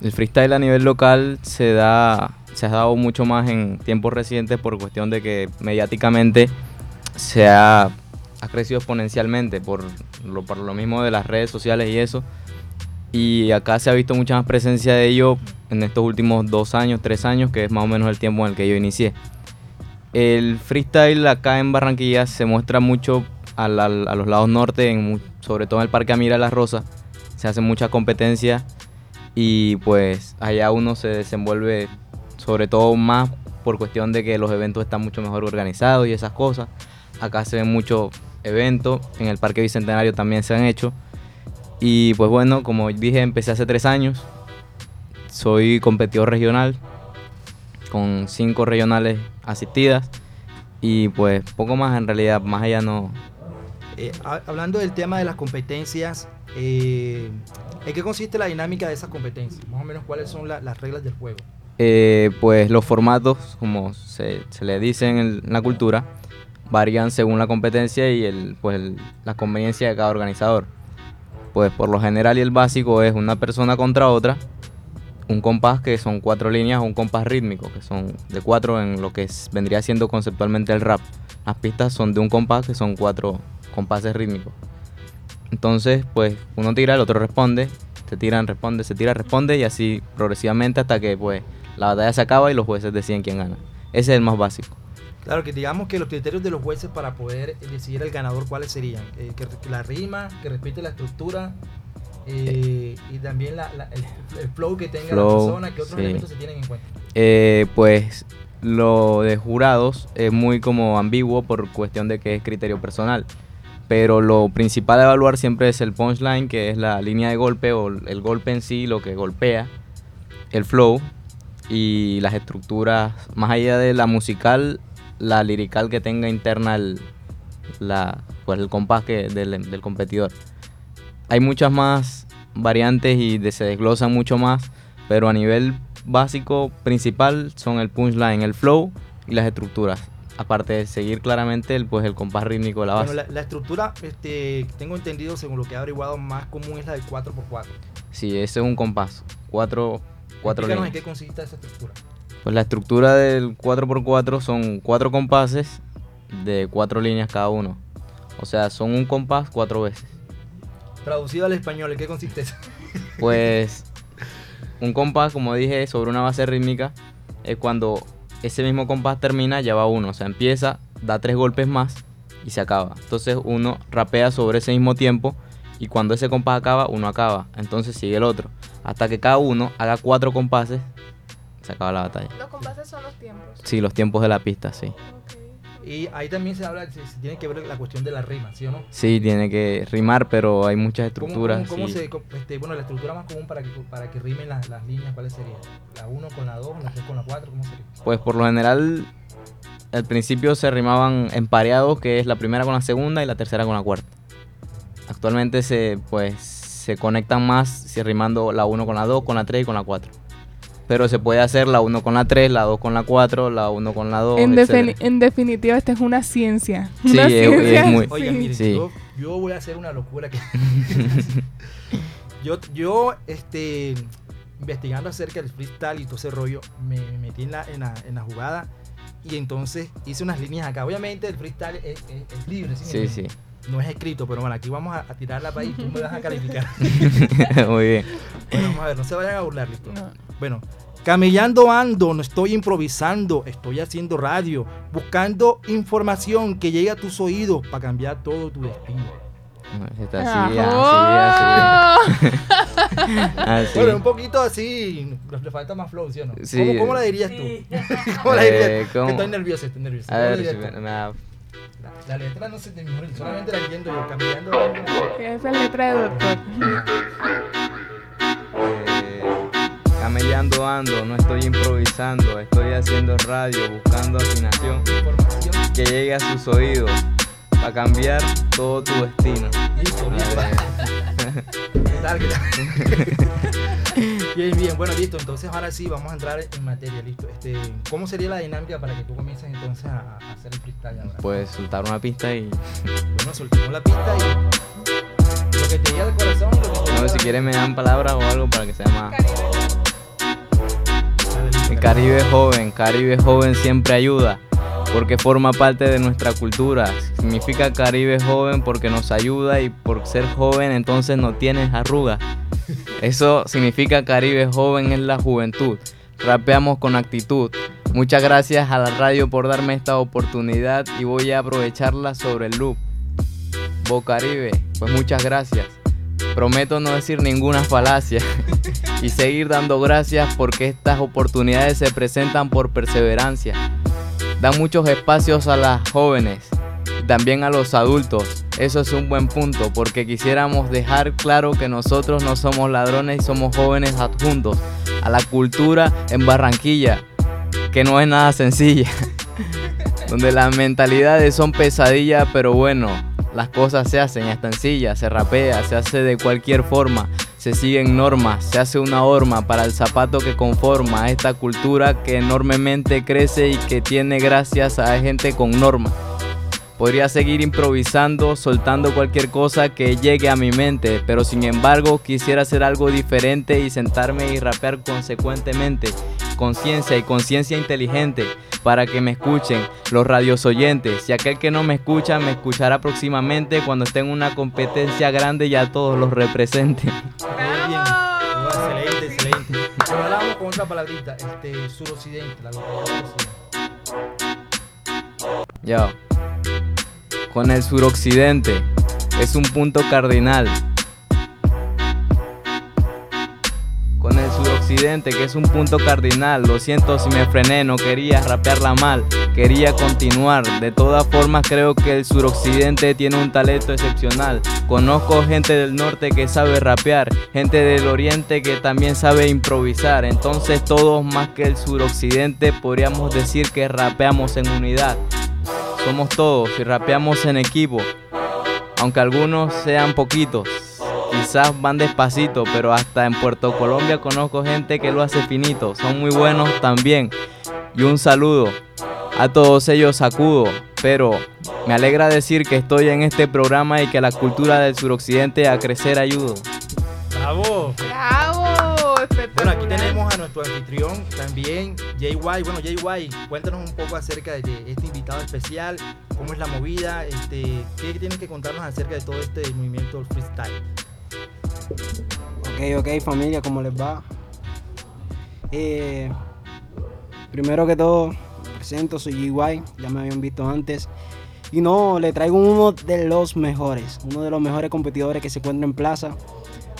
el freestyle a nivel local se da, se ha dado mucho más en tiempos recientes por cuestión de que mediáticamente se ha, ha crecido exponencialmente por lo, por lo mismo de las redes sociales y eso. Y acá se ha visto mucha más presencia de ello en estos últimos dos años, tres años, que es más o menos el tiempo en el que yo inicié. El freestyle acá en Barranquilla se muestra mucho al- al- a los lados norte, en sobre todo en el Parque Amira Las Rosas. Se hace mucha competencia y pues allá uno se desenvuelve sobre todo más por cuestión de que los eventos están mucho mejor organizados y esas cosas. Acá se ven muchos eventos, en el Parque Bicentenario también se han hecho. Y pues bueno, como dije, empecé hace tres años. Soy competidor regional con cinco regionales asistidas y pues poco más en realidad, más allá no. Eh, ha- hablando del tema de las competencias, eh, ¿en qué consiste la dinámica de esas competencias? Más o menos cuáles son la- las reglas del juego. Eh, pues los formatos, como se, le dice en, la cultura, varían según la competencia y el, pues el- la conveniencia de cada organizador. Pues por lo general y el básico es una persona contra otra, un compás que son cuatro líneas o un compás rítmico, que son de cuatro en lo que vendría siendo conceptualmente el rap. Las pistas son de un compás que son cuatro compases rítmicos. Entonces, pues uno tira, el otro responde, se tiran, responde, se tira, responde y así progresivamente hasta que pues la batalla se acaba y los jueces deciden quién gana. Ese es el más básico. Claro, que digamos que los criterios de los jueces para poder decidir el ganador, ¿cuáles serían? Eh, que, la rima, que respete la estructura eh, y también la- la- el, el flow que tenga Flow, la persona, que otros sí. elementos se tienen en cuenta. Eh, pues lo de jurados es muy como ambiguo por cuestión de que es criterio personal. Pero lo principal a evaluar siempre es el punchline, que es la línea de golpe o el golpe en sí, lo que golpea, el flow y las estructuras, más allá de la musical, la lirical que tenga interna el, la, pues el compás que, del, del competidor. Hay muchas más variantes y de- se desglosan mucho más, pero a nivel básico, principal, son el punchline, el flow y las estructuras. Aparte de seguir claramente el, pues, el compás rítmico de la base. Bueno, la, la estructura, este, tengo entendido, según lo que he averiguado, más común es la del 4x4. Sí, ese es un compás. Cuatro, cuatro líneas. en qué consiste esa estructura. Pues la estructura del 4x4 son cuatro compases de cuatro líneas cada uno. O sea, son un compás cuatro veces. Traducido al español, ¿en qué consiste eso? [LAUGHS] Pues un compás, como dije, sobre una base rítmica, es cuando ese mismo compás termina, ya va uno. O sea, empieza, da tres golpes más y se acaba. Entonces uno rapea sobre ese mismo tiempo y cuando ese compás acaba, uno acaba. Entonces sigue el otro. Hasta que cada uno haga cuatro compases, se acaba la batalla. Los compases son los tiempos. Sí, los tiempos de la pista, sí. Y ahí también se habla, se, se tiene que ver la cuestión de la rima, ¿sí o no? Sí, tiene que rimar, pero hay muchas ¿Cómo- estructuras. ¿Cómo, cómo sí. se, co- este, bueno, la estructura más común para que, para que rimen las, las líneas, ¿cuáles serían? ¿La 1 con la 2, la 3 con la 4? ¿Cómo sería? Pues por lo general, al principio se rimaban empareados, que es la primera con la segunda y la tercera con la cuarta. Actualmente se, pues, se conectan más si rimando la 1 con la 2, con la 3 y con la 4. Pero se puede hacer la 1 con la 3, la 2 con la 4, la 1 con la 2. En, defini- en definitiva, esta es una ciencia. Sí, Una es- es ciencia, muy- Oigan, miren, Sí. yo, yo voy a hacer una locura que... [LAUGHS] yo, yo, este, investigando acerca del freestyle y todo ese rollo, me, me metí en la, en, la, en la jugada y entonces hice unas líneas acá. Obviamente el freestyle es, es- es libre, ¿sí? me Sí, sí. No es escrito, pero bueno, aquí vamos a, a tirarla para ahí y tú me vas a calificar. [LAUGHS] Muy bien. Bueno, vamos a ver, no se vayan a burlar, listo. Bueno, camellando ando, no estoy improvisando, estoy haciendo radio, buscando información que llegue a tus oídos para cambiar todo tu destino. Está así, así, así. [LAUGHS] Así. Bueno, un poquito así, le falta más flow, ¿sí o no? Sí. ¿Cómo, cómo la dirías tú? [LAUGHS] ¿Cómo la dirías? Eh, ¿cómo? Que estoy nervioso, estoy nervioso. A ¿Cómo la ver, si me- me da- La, la letra no sé de memoria, solamente la entiendo yo, camellando ando. Esa es letra de doctor. Eh, camellando ando, no estoy improvisando, estoy haciendo radio, buscando afinación que llegue a sus oídos para cambiar todo tu destino. Listo, listo. Vale. [LAUGHS] ¿Qué tal? ¿Qué tal? [LAUGHS] bien, bien. Bueno, listo. Entonces ahora sí vamos a entrar en materia. Listo. Este, ¿Cómo sería la dinámica para que tú comiences entonces a, a hacer el freestyle ahora? Puedes soltar una pista y Bueno, soltemos la pista y lo que te diga el corazón. Lo que no, si quieres me dan palabras o algo para que sea más. El Caribe joven, Caribe joven siempre ayuda, porque forma parte de nuestra cultura. Significa Caribe joven porque nos ayuda y por ser joven entonces no tienes arrugas. Eso significa Caribe joven es la juventud. Rapeamos con actitud. Muchas gracias a la radio por darme esta oportunidad y voy a aprovecharla sobre el loop. Bocaribe, pues muchas gracias. Prometo no decir ninguna falacia [LAUGHS] y seguir dando gracias porque estas oportunidades se presentan por perseverancia. Dan muchos espacios a las jóvenes también a los adultos. Eso es un buen punto porque quisiéramos dejar claro que nosotros no somos ladrones y somos jóvenes adjuntos a la cultura en Barranquilla que no es nada sencilla. [LAUGHS] donde las mentalidades son pesadillas, pero bueno, las cosas se hacen, es sencilla, se rapea, se hace de cualquier forma, se siguen normas, se hace una horma para el zapato que conforma esta cultura que enormemente crece y que tiene gracias a gente con normas. Podría seguir improvisando, soltando cualquier cosa que llegue a mi mente, pero sin embargo quisiera hacer algo diferente y sentarme y rapear consecuentemente. Conciencia y conciencia inteligente para que me escuchen los radios oyentes. Y aquel que no me escucha me escuchará próximamente cuando esté en una competencia grande y a todos los represente. Muy bien. Excelente, excelente. Ahora vamos con otra palabrita, este, suroccidente, la localidad suroccidente. Ya. Con el suroccidente es un punto cardinal. Con el suroccidente que es un punto cardinal. Lo siento si me frené, no quería rapearla mal, quería continuar. De todas formas creo que el suroccidente tiene un talento excepcional. Conozco gente del norte que sabe rapear, gente del oriente que también sabe improvisar. Entonces todos más que el suroccidente podríamos decir que rapeamos en unidad. Somos todos y rapeamos en equipo. Aunque algunos sean poquitos, quizás van despacito, pero hasta en Puerto Colombia conozco gente que lo hace finito. Son muy buenos también. Y un saludo a todos ellos sacudo, pero me alegra decir que estoy en este programa y que la cultura del suroccidente a crecer ayudo. ¡Bravo! ¡Bravo! Bueno, aquí tenemos a nuestro anfitrión también, JY. Bueno, JY, cuéntanos un poco acerca de este invitado especial, cómo es la movida, este, qué tienes que contarnos acerca de todo este movimiento freestyle. Ok, ok, familia, ¿cómo les va? Eh, primero que todo, presento, soy JY, ya me habían visto antes. Y no, le traigo uno de los mejores, uno de los mejores competidores que se encuentra en plaza,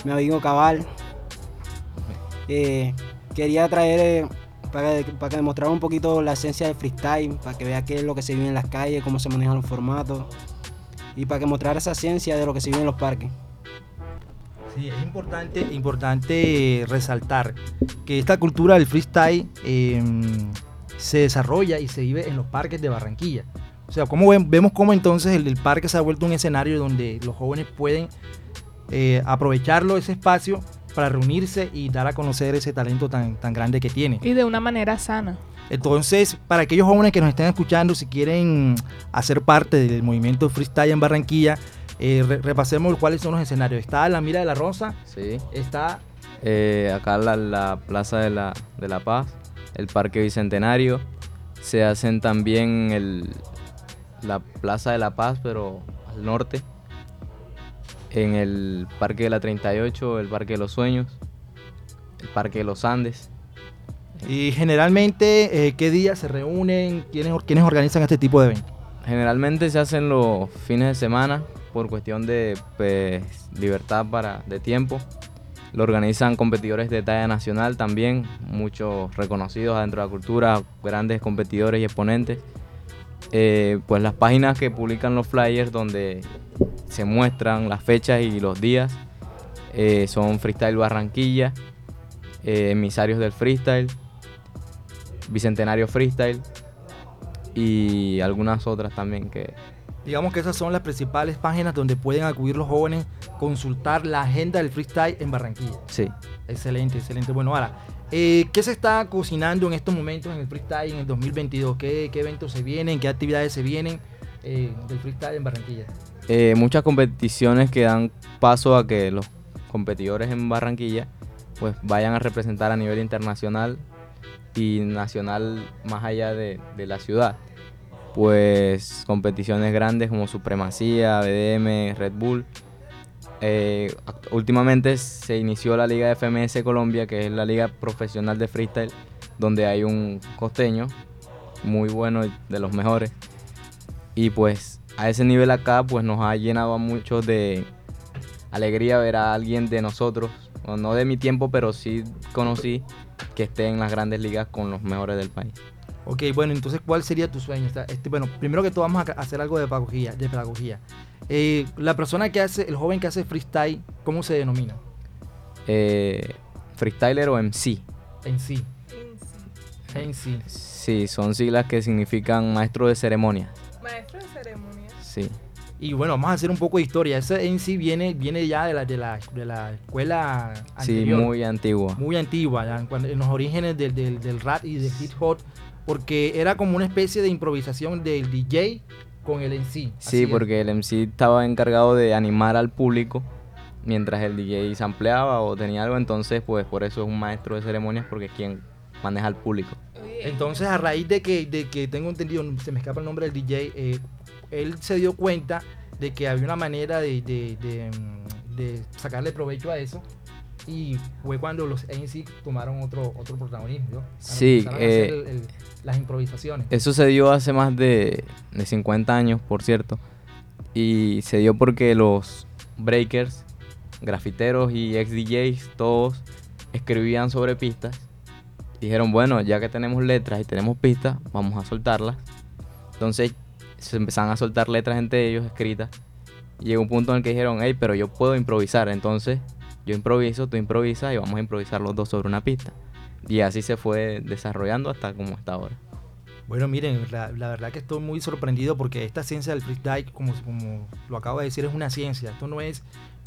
mi amigo Cabal, eh, quería traer eh, para, para que demostrara un poquito la esencia del freestyle, para que vea qué es lo que se vive en las calles, cómo se manejan los formatos y para que mostrara esa esencia de lo que se vive en los parques. Sí, es importante, importante resaltar que esta cultura del freestyle eh, se desarrolla y se vive en los parques de Barranquilla. O sea, como vemos cómo entonces el, el, parque se ha vuelto un escenario donde los jóvenes pueden eh, aprovecharlo, ese espacio, para reunirse y dar a conocer ese talento tan, tan grande que tiene. Y de una manera sana. Entonces, para aquellos jóvenes que nos estén escuchando, si quieren hacer parte del movimiento freestyle en Barranquilla, eh, re repasemos cuáles son los escenarios. Está la Mira de la Rosa. Sí. Está... Eh, acá la, la Plaza de la, de la Paz, el Parque Bicentenario. Se hacen también el, la Plaza de la Paz, pero al norte en el Parque de la 38, el Parque de los Sueños, el Parque de los Andes. Y generalmente, eh, ¿qué días se reúnen? ¿Quiénes, ¿Quiénes organizan este tipo de eventos? Generalmente se hacen los fines de semana por cuestión de pues, libertad para, de tiempo. Lo organizan competidores de talla nacional también, muchos reconocidos dentro de la cultura, grandes competidores y exponentes. Eh, pues las páginas que publican los flyers donde se muestran las fechas y los días eh, son Freestyle Barranquilla, eh, Emisarios del Freestyle, Bicentenario Freestyle y algunas otras también que... Digamos que esas son las principales páginas donde pueden acudir los jóvenes, consultar la agenda del freestyle en Barranquilla. Sí. Excelente, excelente. Bueno, ahora, eh, ¿Qué se está cocinando en estos momentos en el freestyle en el 2022? ¿Qué, eventos se vienen? ¿Qué actividades se vienen eh, del freestyle en Barranquilla? Eh, muchas competiciones que dan paso a que los competidores en Barranquilla pues vayan a representar a nivel internacional y nacional más allá de, de la ciudad. Pues competiciones grandes como Supremacía, BDM, Red Bull, eh, últimamente se inició la Liga FMS Colombia, que es la liga profesional de freestyle, donde hay un costeño muy bueno, de los mejores. Y pues a ese nivel acá, pues nos ha llenado mucho de alegría ver a alguien de nosotros, no de mi tiempo, pero sí conocí que esté en las grandes ligas con los mejores del país. Ok, bueno, entonces, ¿cuál sería tu sueño? Este, bueno, primero que todo vamos a hacer algo de pedagogía. De pedagogía. Eh, la persona que hace, el joven que hace freestyle, ¿cómo se denomina? Eh, freestyler o MC. Sí. MC. Sí, son siglas que significan maestro de ceremonia. Maestro de ceremonia. Sí. Y bueno, vamos a hacer un poco de historia. Ese MC viene, viene ya de la, de la, de la escuela Sí, anterior. muy antigua. muy antigua, ya, cuando- en los orígenes del, del, del rap y del hip hop, porque era como una especie de improvisación del DJ con el MC. Sí, es. porque el MC estaba encargado de animar al público mientras el DJ sampleaba o tenía algo, entonces pues por eso es un maestro de ceremonias porque es quien maneja al público. Entonces, a raíz de que, de que tengo entendido, se me escapa el nombre del DJ, eh, él se dio cuenta de que había una manera de, de- de, mm, de sacarle provecho a eso. Y fue cuando los ANC tomaron otro, otro protagonismo. Sí, eh, el- el- las improvisaciones. Eso se dio hace más de, de 50 años, por cierto, y se dio porque los breakers, grafiteros y ex DJs, todos escribían sobre pistas. Dijeron, bueno, ya que tenemos letras y tenemos pistas, vamos a soltarlas. Entonces se empezaron a soltar letras entre ellos escritas. Y llegó un punto en el que dijeron, hey, pero yo puedo improvisar. Entonces yo improviso, tú improvisas y vamos a improvisar los dos sobre una pista. Y así se fue desarrollando hasta como está ahora. Bueno, miren, la, verdad que estoy muy sorprendido porque esta ciencia del freestyle, como, como lo acabo de decir, es una ciencia. Esto no es,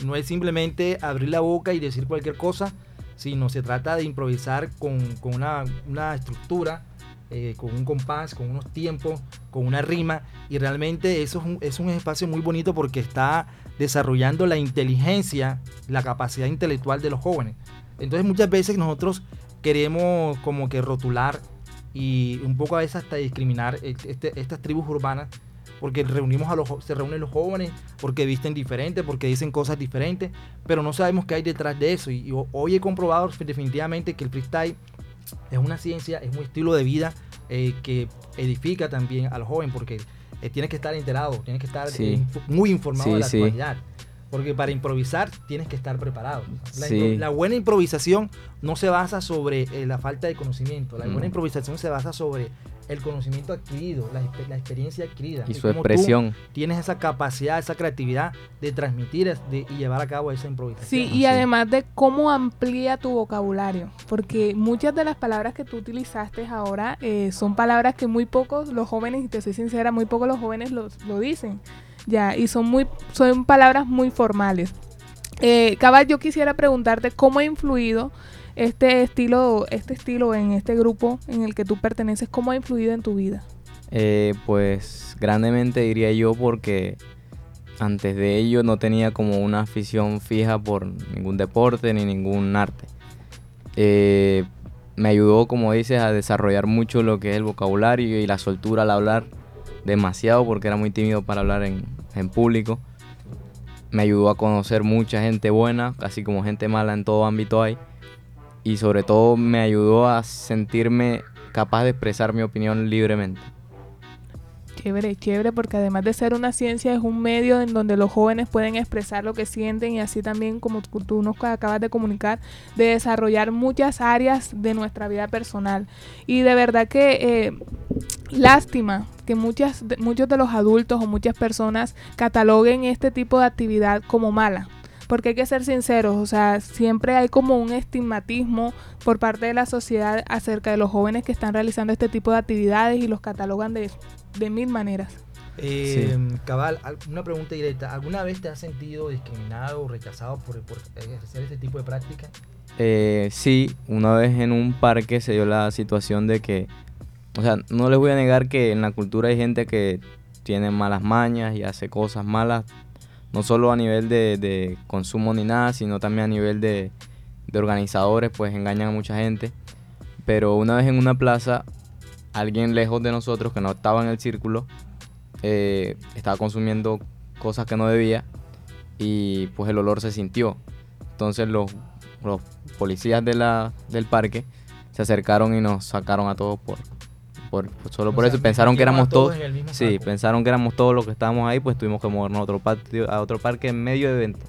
no es simplemente abrir la boca y decir cualquier cosa, sino se trata de improvisar con, con una, una estructura, eh, con un compás, con unos tiempos, con una rima. Y realmente eso es un, es un espacio muy bonito porque está desarrollando la inteligencia, la capacidad intelectual de los jóvenes. Entonces muchas veces nosotros queremos como que rotular y un poco a veces hasta discriminar este- estas tribus urbanas porque reunimos a los se reúnen los jóvenes porque visten diferente porque dicen cosas diferentes pero no sabemos qué hay detrás de eso y, y ho- hoy he comprobado definitivamente que el freestyle es una ciencia es un estilo de vida eh, que edifica también al joven porque eh, tienes que estar enterado tienes que estar Sí. eh, inf- muy informado Sí, de la actualidad porque para improvisar tienes que estar preparado. La, Sí. impro- la buena improvisación no se basa sobre eh, la falta de conocimiento. La Mm. buena improvisación se basa sobre el conocimiento adquirido, la, expe- la experiencia adquirida. Y su cómo tú expresión. Tienes esa capacidad, esa creatividad de transmitir de- y llevar a cabo esa improvisación. Sí, y además de cómo amplía tu vocabulario, porque muchas de las palabras que tú utilizaste ahora eh, son palabras que muy pocos los jóvenes, y te soy sincera, muy pocos los jóvenes lo, lo dicen, ya, y son muy, son palabras muy formales. Eh, Cabal, yo quisiera preguntarte cómo ha influido este estilo, este estilo en este grupo en el que tú perteneces, cómo ha influido en tu vida. Eh, pues grandemente diría yo porque antes de ello no tenía como una afición fija por ningún deporte ni ningún arte. Eh, me ayudó, como dices, a desarrollar mucho lo que es el vocabulario y la soltura al hablar demasiado porque era muy tímido para hablar en, en público. Me ayudó a conocer mucha gente buena, así como gente mala en todo ámbito hay. Y sobre todo me ayudó a sentirme capaz de expresar mi opinión libremente. Chévere, chévere, porque además de ser una ciencia es un medio en donde los jóvenes pueden expresar lo que sienten y así también, como tú nos acabas de comunicar, de desarrollar muchas áreas de nuestra vida personal. Y de verdad que eh, lástima que muchas, muchos de los adultos o muchas personas cataloguen este tipo de actividad como mala. Porque hay que ser sinceros, o sea, siempre hay como un estigmatismo por parte de la sociedad acerca de los jóvenes que están realizando este tipo de actividades y los catalogan de, de mil maneras. Eh, Cabal, al- una pregunta directa. ¿Alguna vez te has sentido discriminado o rechazado por, por ejercer este tipo de práctica? Eh, sí, una vez en un parque se dio la situación de que, o sea, no les voy a negar que en la cultura hay gente que tiene malas mañas y hace cosas malas, no solo a nivel de, de consumo ni nada, sino también a nivel de, de organizadores, pues engañan a mucha gente. Pero una vez en una plaza, alguien lejos de nosotros que no estaba en el círculo, eh, estaba consumiendo cosas que no debía y pues el olor se sintió. Entonces los, los policías del parque se acercaron y nos sacaron a todos por, por, por- solo O por sea, eso pensaron que éramos todos todos. en el mismo Sí, saco. pensaron que éramos todos los que estábamos ahí, pues tuvimos que movernos a otro patio, a otro parque en medio de evento.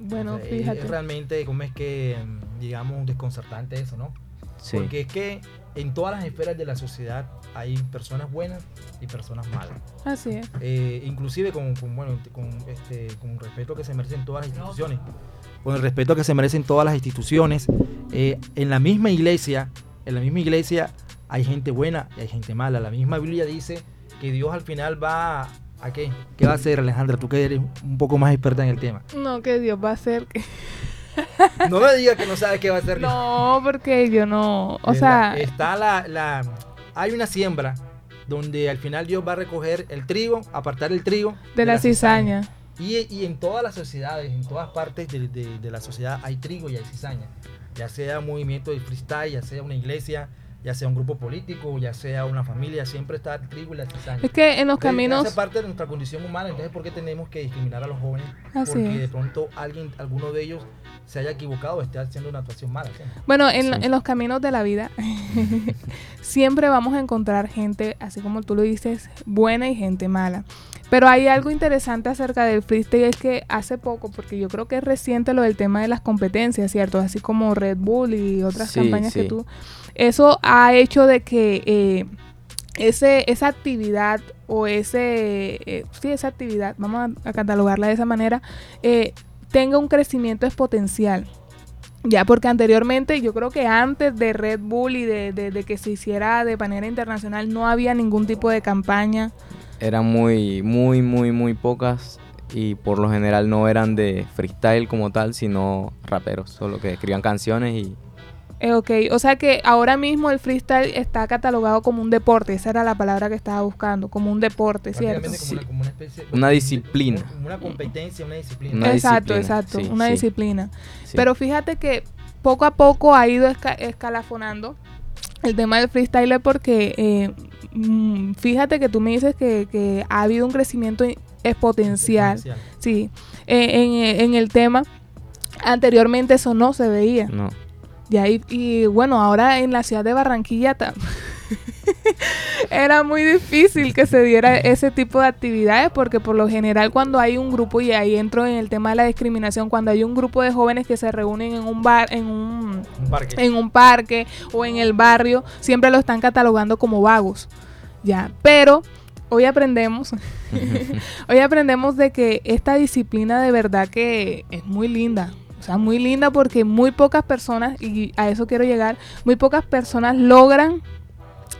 Bueno, O sea, es- fíjate. Es realmente, como es que, digamos, desconcertante eso, ¿no? Sí. Porque es que en todas las esferas de la sociedad hay personas buenas y personas malas. Así es. Eh, inclusive con, con, bueno, con, este, con el respeto que se merecen todas las instituciones. Con el respeto que se merecen todas las instituciones. eh, en la misma iglesia, en la misma iglesia hay gente buena y hay gente mala. La misma Biblia dice que Dios al final va a qué? ¿Qué va a hacer Alejandra? Tú que eres un poco más experta en el tema. No, que Dios va a hacer que... [LAUGHS] No me digas que no sabes qué va a hacer. No, porque yo no... O sea, está la, la- hay una siembra donde al final Dios va a recoger el trigo, apartar el trigo de la cizaña. Y, y en todas las sociedades, en todas partes de, de- de la sociedad hay trigo y hay cizaña. Ya sea un movimiento de freestyle, ya sea una iglesia, ya sea un grupo político, ya sea una familia, siempre está el trigo y la cizaña. Es que en los caminos... Hace parte de nuestra condición humana, entonces ¿por qué tenemos que discriminar a los jóvenes? Así Porque es. de pronto alguien, alguno de ellos se haya equivocado o esté haciendo una actuación mala. ¿sí? Bueno, en, Sí. en los caminos de la vida [LAUGHS] siempre vamos a encontrar gente, así como tú lo dices, buena y gente mala. Pero hay algo interesante acerca del freestyle es que hace poco, porque yo creo que es reciente lo del tema de las competencias, ¿cierto? Así como Red Bull y otras Sí, campañas que tú... Eso ha hecho de que eh, ese, esa actividad o ese... eh, sí, esa actividad, vamos a, a catalogarla de esa manera, eh, tenga un crecimiento exponencial. Ya, porque anteriormente, yo creo que antes de Red Bull y de, de- de que se hiciera de manera internacional, no había ningún tipo de campaña. Eran muy, muy, muy, muy pocas y por lo general no eran de freestyle como tal, sino raperos, solo que escribían canciones y Eh, ok, o sea que ahora mismo el freestyle está catalogado como un deporte, esa era la palabra que estaba buscando, como un deporte, ¿cierto? Una, como una especie Una disciplina. Como una competencia, una disciplina. Una exacto, disciplina, exacto, sí, una sí. disciplina. Sí. Pero fíjate que poco a poco ha ido esca- escalafonando el tema del freestyle porque eh, fíjate que tú me dices que, que ha habido un crecimiento exponencial, sí, eh, en, en el tema. Anteriormente eso no se veía. no. Ya, y, y bueno, ahora en la ciudad de Barranquilla [LAUGHS] [LAUGHS] era muy difícil que se diera ese tipo de actividades porque por lo general cuando hay un grupo, y ahí entro en el tema de la discriminación, cuando hay un grupo de jóvenes que se reúnen en un bar, en un, Un parque. en un parque o en el barrio, siempre lo están catalogando como vagos. Ya, pero hoy aprendemos, [LAUGHS] hoy aprendemos de que esta disciplina de verdad que es muy linda. O sea, muy linda porque muy pocas personas, y a eso quiero llegar, muy pocas personas logran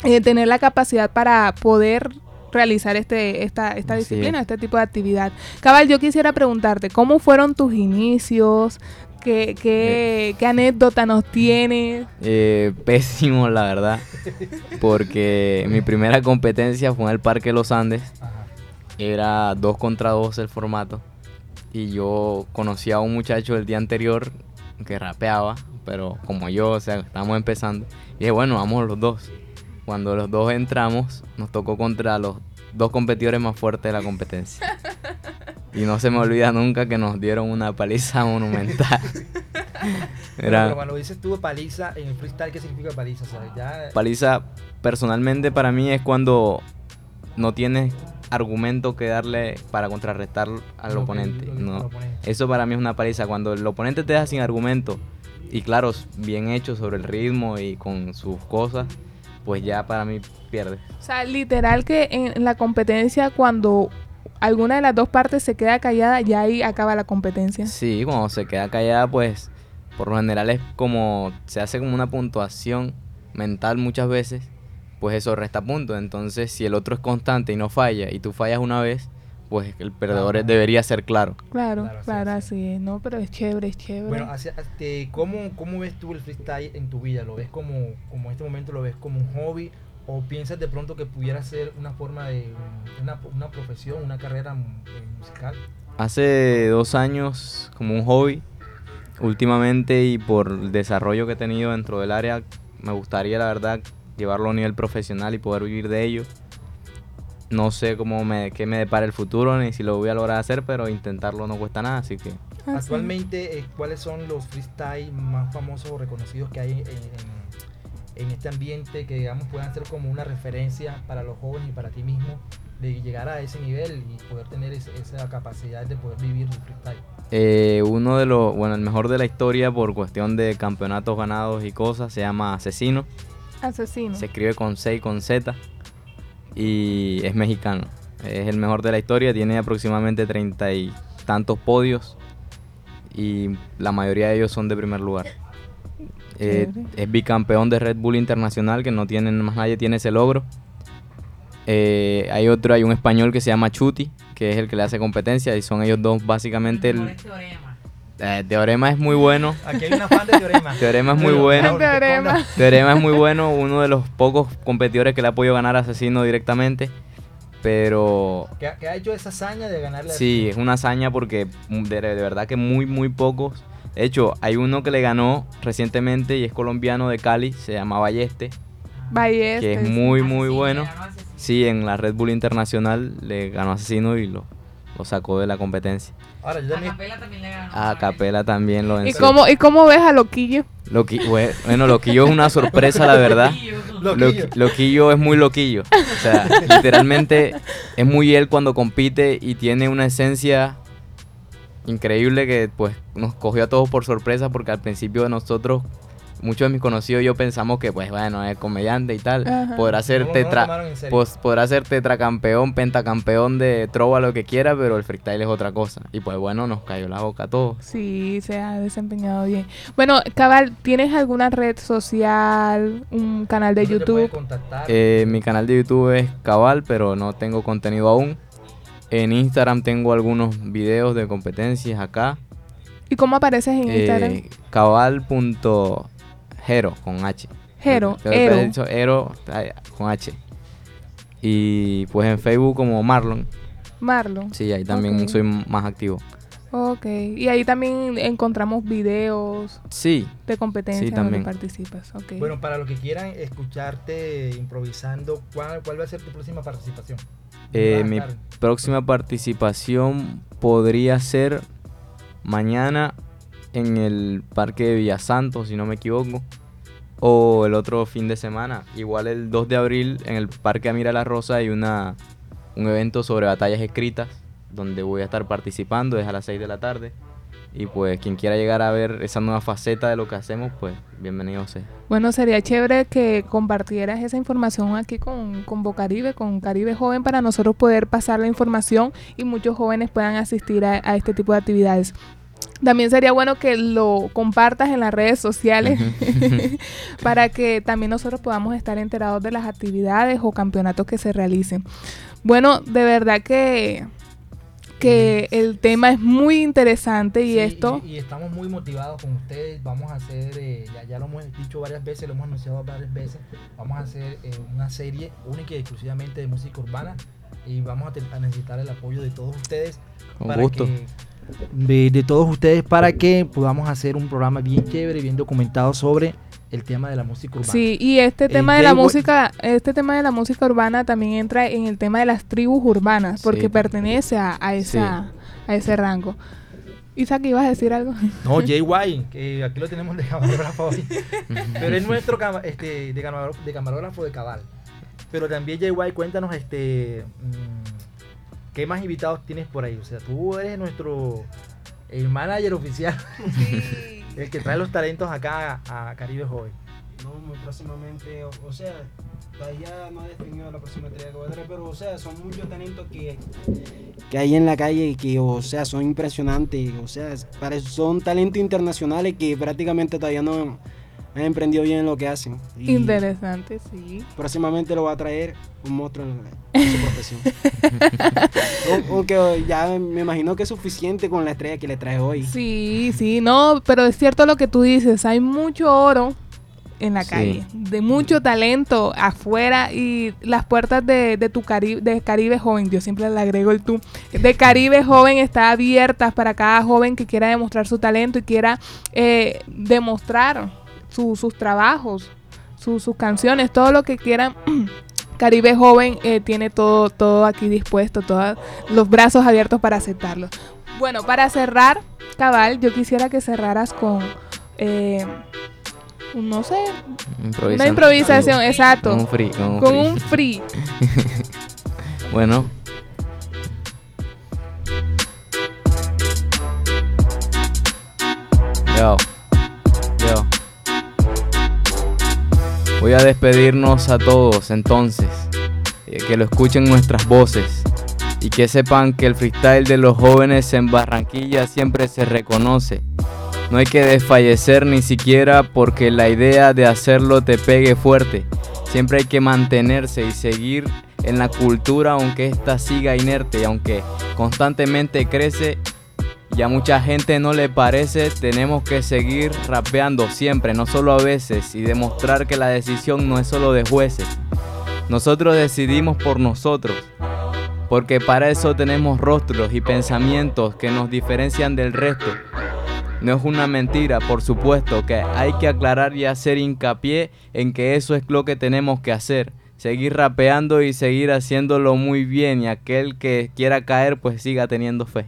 eh, tener la capacidad para poder realizar este, esta, esta disciplina, es. este tipo de actividad. Cabal, yo quisiera preguntarte, ¿cómo fueron tus inicios? ¿Qué, qué, qué anécdota nos tienes? Eh, [LAUGHS] pésimo, la verdad. Porque mi primera competencia fue en el Parque Los Andes. Era dos contra dos el formato. Y yo conocí a un muchacho el día anterior que rapeaba, pero como yo, o sea, estábamos empezando. Y dije, bueno, vamos los dos. Cuando los dos entramos, nos tocó contra los dos competidores más fuertes de la competencia. Y no se me olvida nunca que nos dieron una paliza monumental. Pero, [LAUGHS] Era, pero cuando dices tú paliza en el freestyle, ¿qué significa paliza? O sea, ya Paliza, personalmente para mí es cuando no tienes argumento que darle para contrarrestar al Lo que- oponente. lo no. oponente. Eso para mí es una paliza. Cuando el oponente te deja sin argumento y claro, bien hecho sobre el ritmo y con sus cosas, pues ya para mí pierde. O sea, literal que en la competencia cuando alguna de las dos partes se queda callada, ya ahí acaba la competencia. Sí, cuando se queda callada, pues por lo general es como, se hace como una puntuación mental muchas veces, pues eso resta puntos. Entonces, si el otro es constante y no falla, y tú fallas una vez, pues el perdedor es- debería ser claro. Claro, Claro, claro, sí, así es. No, pero es chévere, es chévere. Bueno, hacia- este, ¿cómo, ¿cómo ves tú el freestyle en tu vida? ¿Lo ves como, como en este momento lo ves como un hobby? ¿O piensas de pronto que pudiera ser una forma de una, una profesión, una carrera eh, musical? Hace dos años, como un hobby, últimamente y por el desarrollo que he tenido dentro del área, me gustaría, la verdad, llevarlo a nivel profesional y poder vivir de ello. No sé cómo me, qué me depara el futuro ni si lo voy a lograr hacer, pero intentarlo no cuesta nada, así que Ah. Actualmente, eh, ¿cuáles son los freestyle más famosos o reconocidos que hay en, en- en este ambiente que digamos puedan ser como una referencia para los jóvenes y para ti mismo de llegar a ese nivel y poder tener ese- esa capacidad de poder vivir del freestyle? Eh, uno de los, bueno, el mejor de la historia por cuestión de campeonatos ganados y cosas se llama Asesino. Asesino. Se escribe con C y con Z y es mexicano. Es el mejor de la historia, tiene aproximadamente treinta y tantos podios y la mayoría de ellos son de primer lugar. Eh, es bicampeón de Red Bull Internacional, que no tienen más nadie tiene ese logro. Eh, hay otro, hay un español que se llama Chuti, que es el que le hace competencia, y son ellos dos básicamente el... Eh, Teorema es muy bueno. Aquí hay una fan de Teorema. Teorema es muy Bueno. Teorema. Teorema es muy bueno, uno de los pocos competidores que le ha podido ganar a Asesino directamente. Pero ¿Qué, ha- qué ha hecho esa hazaña de ganarle a sí, es una hazaña porque de, de verdad que muy, muy pocos. De hecho, hay uno que le ganó recientemente y es colombiano de Cali, se llama Balleste, Ballestes. que es muy, muy bueno. Sí, en la Red Bull Internacional le ganó a Asesino y lo, lo sacó de la competencia. Ahora, yo también. A Capela también lo ¿Y venció. cómo, ¿Y cómo ves a Loquillo? Loqui- bue- bueno, Loquillo es una sorpresa, la verdad. Loquillo. Loqui- Loquillo es muy loquillo. O sea, literalmente es muy él cuando compite y tiene una esencia increíble que pues nos cogió a todos por sorpresa porque al principio de nosotros, muchos de mis conocidos y yo pensamos que pues bueno, es comediante y tal. Ajá. Podrá ser No no tetra, pues, podrá ser tetracampeón, pentacampeón de trova, lo que quiera, pero el freestyle es otra cosa. Y pues bueno, nos cayó la boca a todos. Sí, se ha desempeñado bien. Bueno, Cabal, ¿tienes alguna red social, un canal de ¿Dónde te pueden YouTube? Eh, mi canal de YouTube es Cabal, pero no tengo contenido aún. En Instagram tengo algunos videos de competencias acá. ¿Y cómo apareces en Instagram? Eh, Cabal.hero con H. Jero, Pero Ero. he dicho Hero ay, con H. Y pues en Facebook como Marlon. Marlon. Sí, ahí también soy más activo. Ok. Y ahí también encontramos videos Sí, de competencia Sí, donde también. participas. Ok. Bueno, para los que quieran escucharte improvisando, ¿cuál, cuál va a ser tu próxima participación? ¿Dónde Eh, mi próxima participación podría ser mañana en el Parque de Villasantos, si no me equivoco. O el otro fin de semana. Igual el 2 de abril en el Parque Amira la Rosa hay una, un evento sobre batallas escritas donde voy a estar participando desde a las 6 de la tarde. Y pues quien quiera llegar a ver esa nueva faceta de lo que hacemos, pues bienvenido sea. Bueno, sería chévere que compartieras esa información aquí con, con Bocaribe, con Caribe Joven, para nosotros poder pasar la información y muchos jóvenes puedan asistir a, a este tipo de actividades. También sería bueno que lo compartas en las redes sociales [LAUGHS] para que también nosotros podamos estar enterados de las actividades o campeonatos que se realicen. Bueno, de verdad que, que el tema es muy interesante y Sí, esto... Y, y estamos muy motivados con ustedes. Vamos a hacer, eh, ya, ya lo hemos dicho varias veces, lo hemos anunciado varias veces. Vamos a hacer eh, una serie única y exclusivamente de música urbana. Y vamos a, necesitar el apoyo de todos ustedes. Con para gusto. que- de, de todos ustedes para que podamos hacer un programa bien chévere, bien documentado sobre el tema de la música urbana. Sí, y este El tema de la música, este tema de la música urbana también entra en el tema de las tribus urbanas, porque Sí. pertenece a, a esa, a ese rango. Isaac, ¿ibas a decir algo? No, [LAUGHS] JY, que aquí lo tenemos de camarógrafo hoy. [LAUGHS] Pero es nuestro este, de, camarógrafo, de camarógrafo de cabal. Pero también JY, cuéntanos este mm, qué más invitados tienes por ahí. O sea, tú eres nuestro el manager oficial, [LAUGHS] el que trae los talentos acá a, a Caribe Joven. No, muy próximamente, o, o sea, todavía no he definido la próxima entrega que voy a traer, pero o sea, son muchos talentos que, que hay en la calle y que, o sea, son impresionantes, o sea, son talentos internacionales que prácticamente todavía no han emprendido bien en lo que hacen. Y Interesante, sí. próximamente lo va a traer un monstruo en, en su [LAUGHS] profesión. Aunque ya me imagino que es suficiente con la estrella que le trae hoy. Sí, sí, no, pero es cierto lo que tú dices, hay mucho oro en la Sí. calle, de mucho talento afuera y las puertas de, de tu Caribe, de Caribe Joven, yo siempre le agrego el tú, de Caribe Joven está abiertas para cada joven que quiera demostrar su talento y quiera eh, demostrar su- sus trabajos, su- sus canciones, todo lo que quieran. [CLEARS THROAT] Caribe Joven eh, tiene todo, todo aquí dispuesto, todos los brazos abiertos para aceptarlo. Bueno, para cerrar, Cabal, yo quisiera que cerraras con, eh, no sé, una improvisación, exacto. Con un free, con un Con free. un free. [LAUGHS] Bueno. Yo. Voy a despedirnos a todos entonces. eh, Que lo escuchen nuestras voces. Y que sepan que el freestyle de los jóvenes en Barranquilla siempre se reconoce. No hay que desfallecer ni siquiera porque la idea de hacerlo te pegue fuerte. Siempre hay que mantenerse y seguir en la cultura aunque ésta siga inerte y aunque constantemente crece y a mucha gente no le parece, tenemos que seguir rapeando siempre, no solo a veces, y demostrar que la decisión no es solo de jueces. Nosotros decidimos por nosotros, porque para eso tenemos rostros y pensamientos que nos diferencian del resto. No es una mentira, por supuesto, que hay que aclarar y hacer hincapié en que eso es lo que tenemos que hacer. Seguir rapeando y seguir haciéndolo muy bien y aquel que quiera caer pues siga teniendo fe.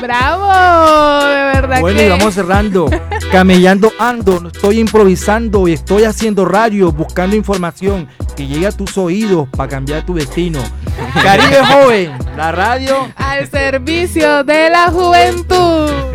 Bravo, de verdad. Bueno, que... y vamos cerrando. [LAUGHS] Camellando ando, estoy improvisando y estoy haciendo radio, buscando información que llegue a tus oídos para cambiar tu destino. [LAUGHS] Caribe Joven, la radio al servicio de la juventud.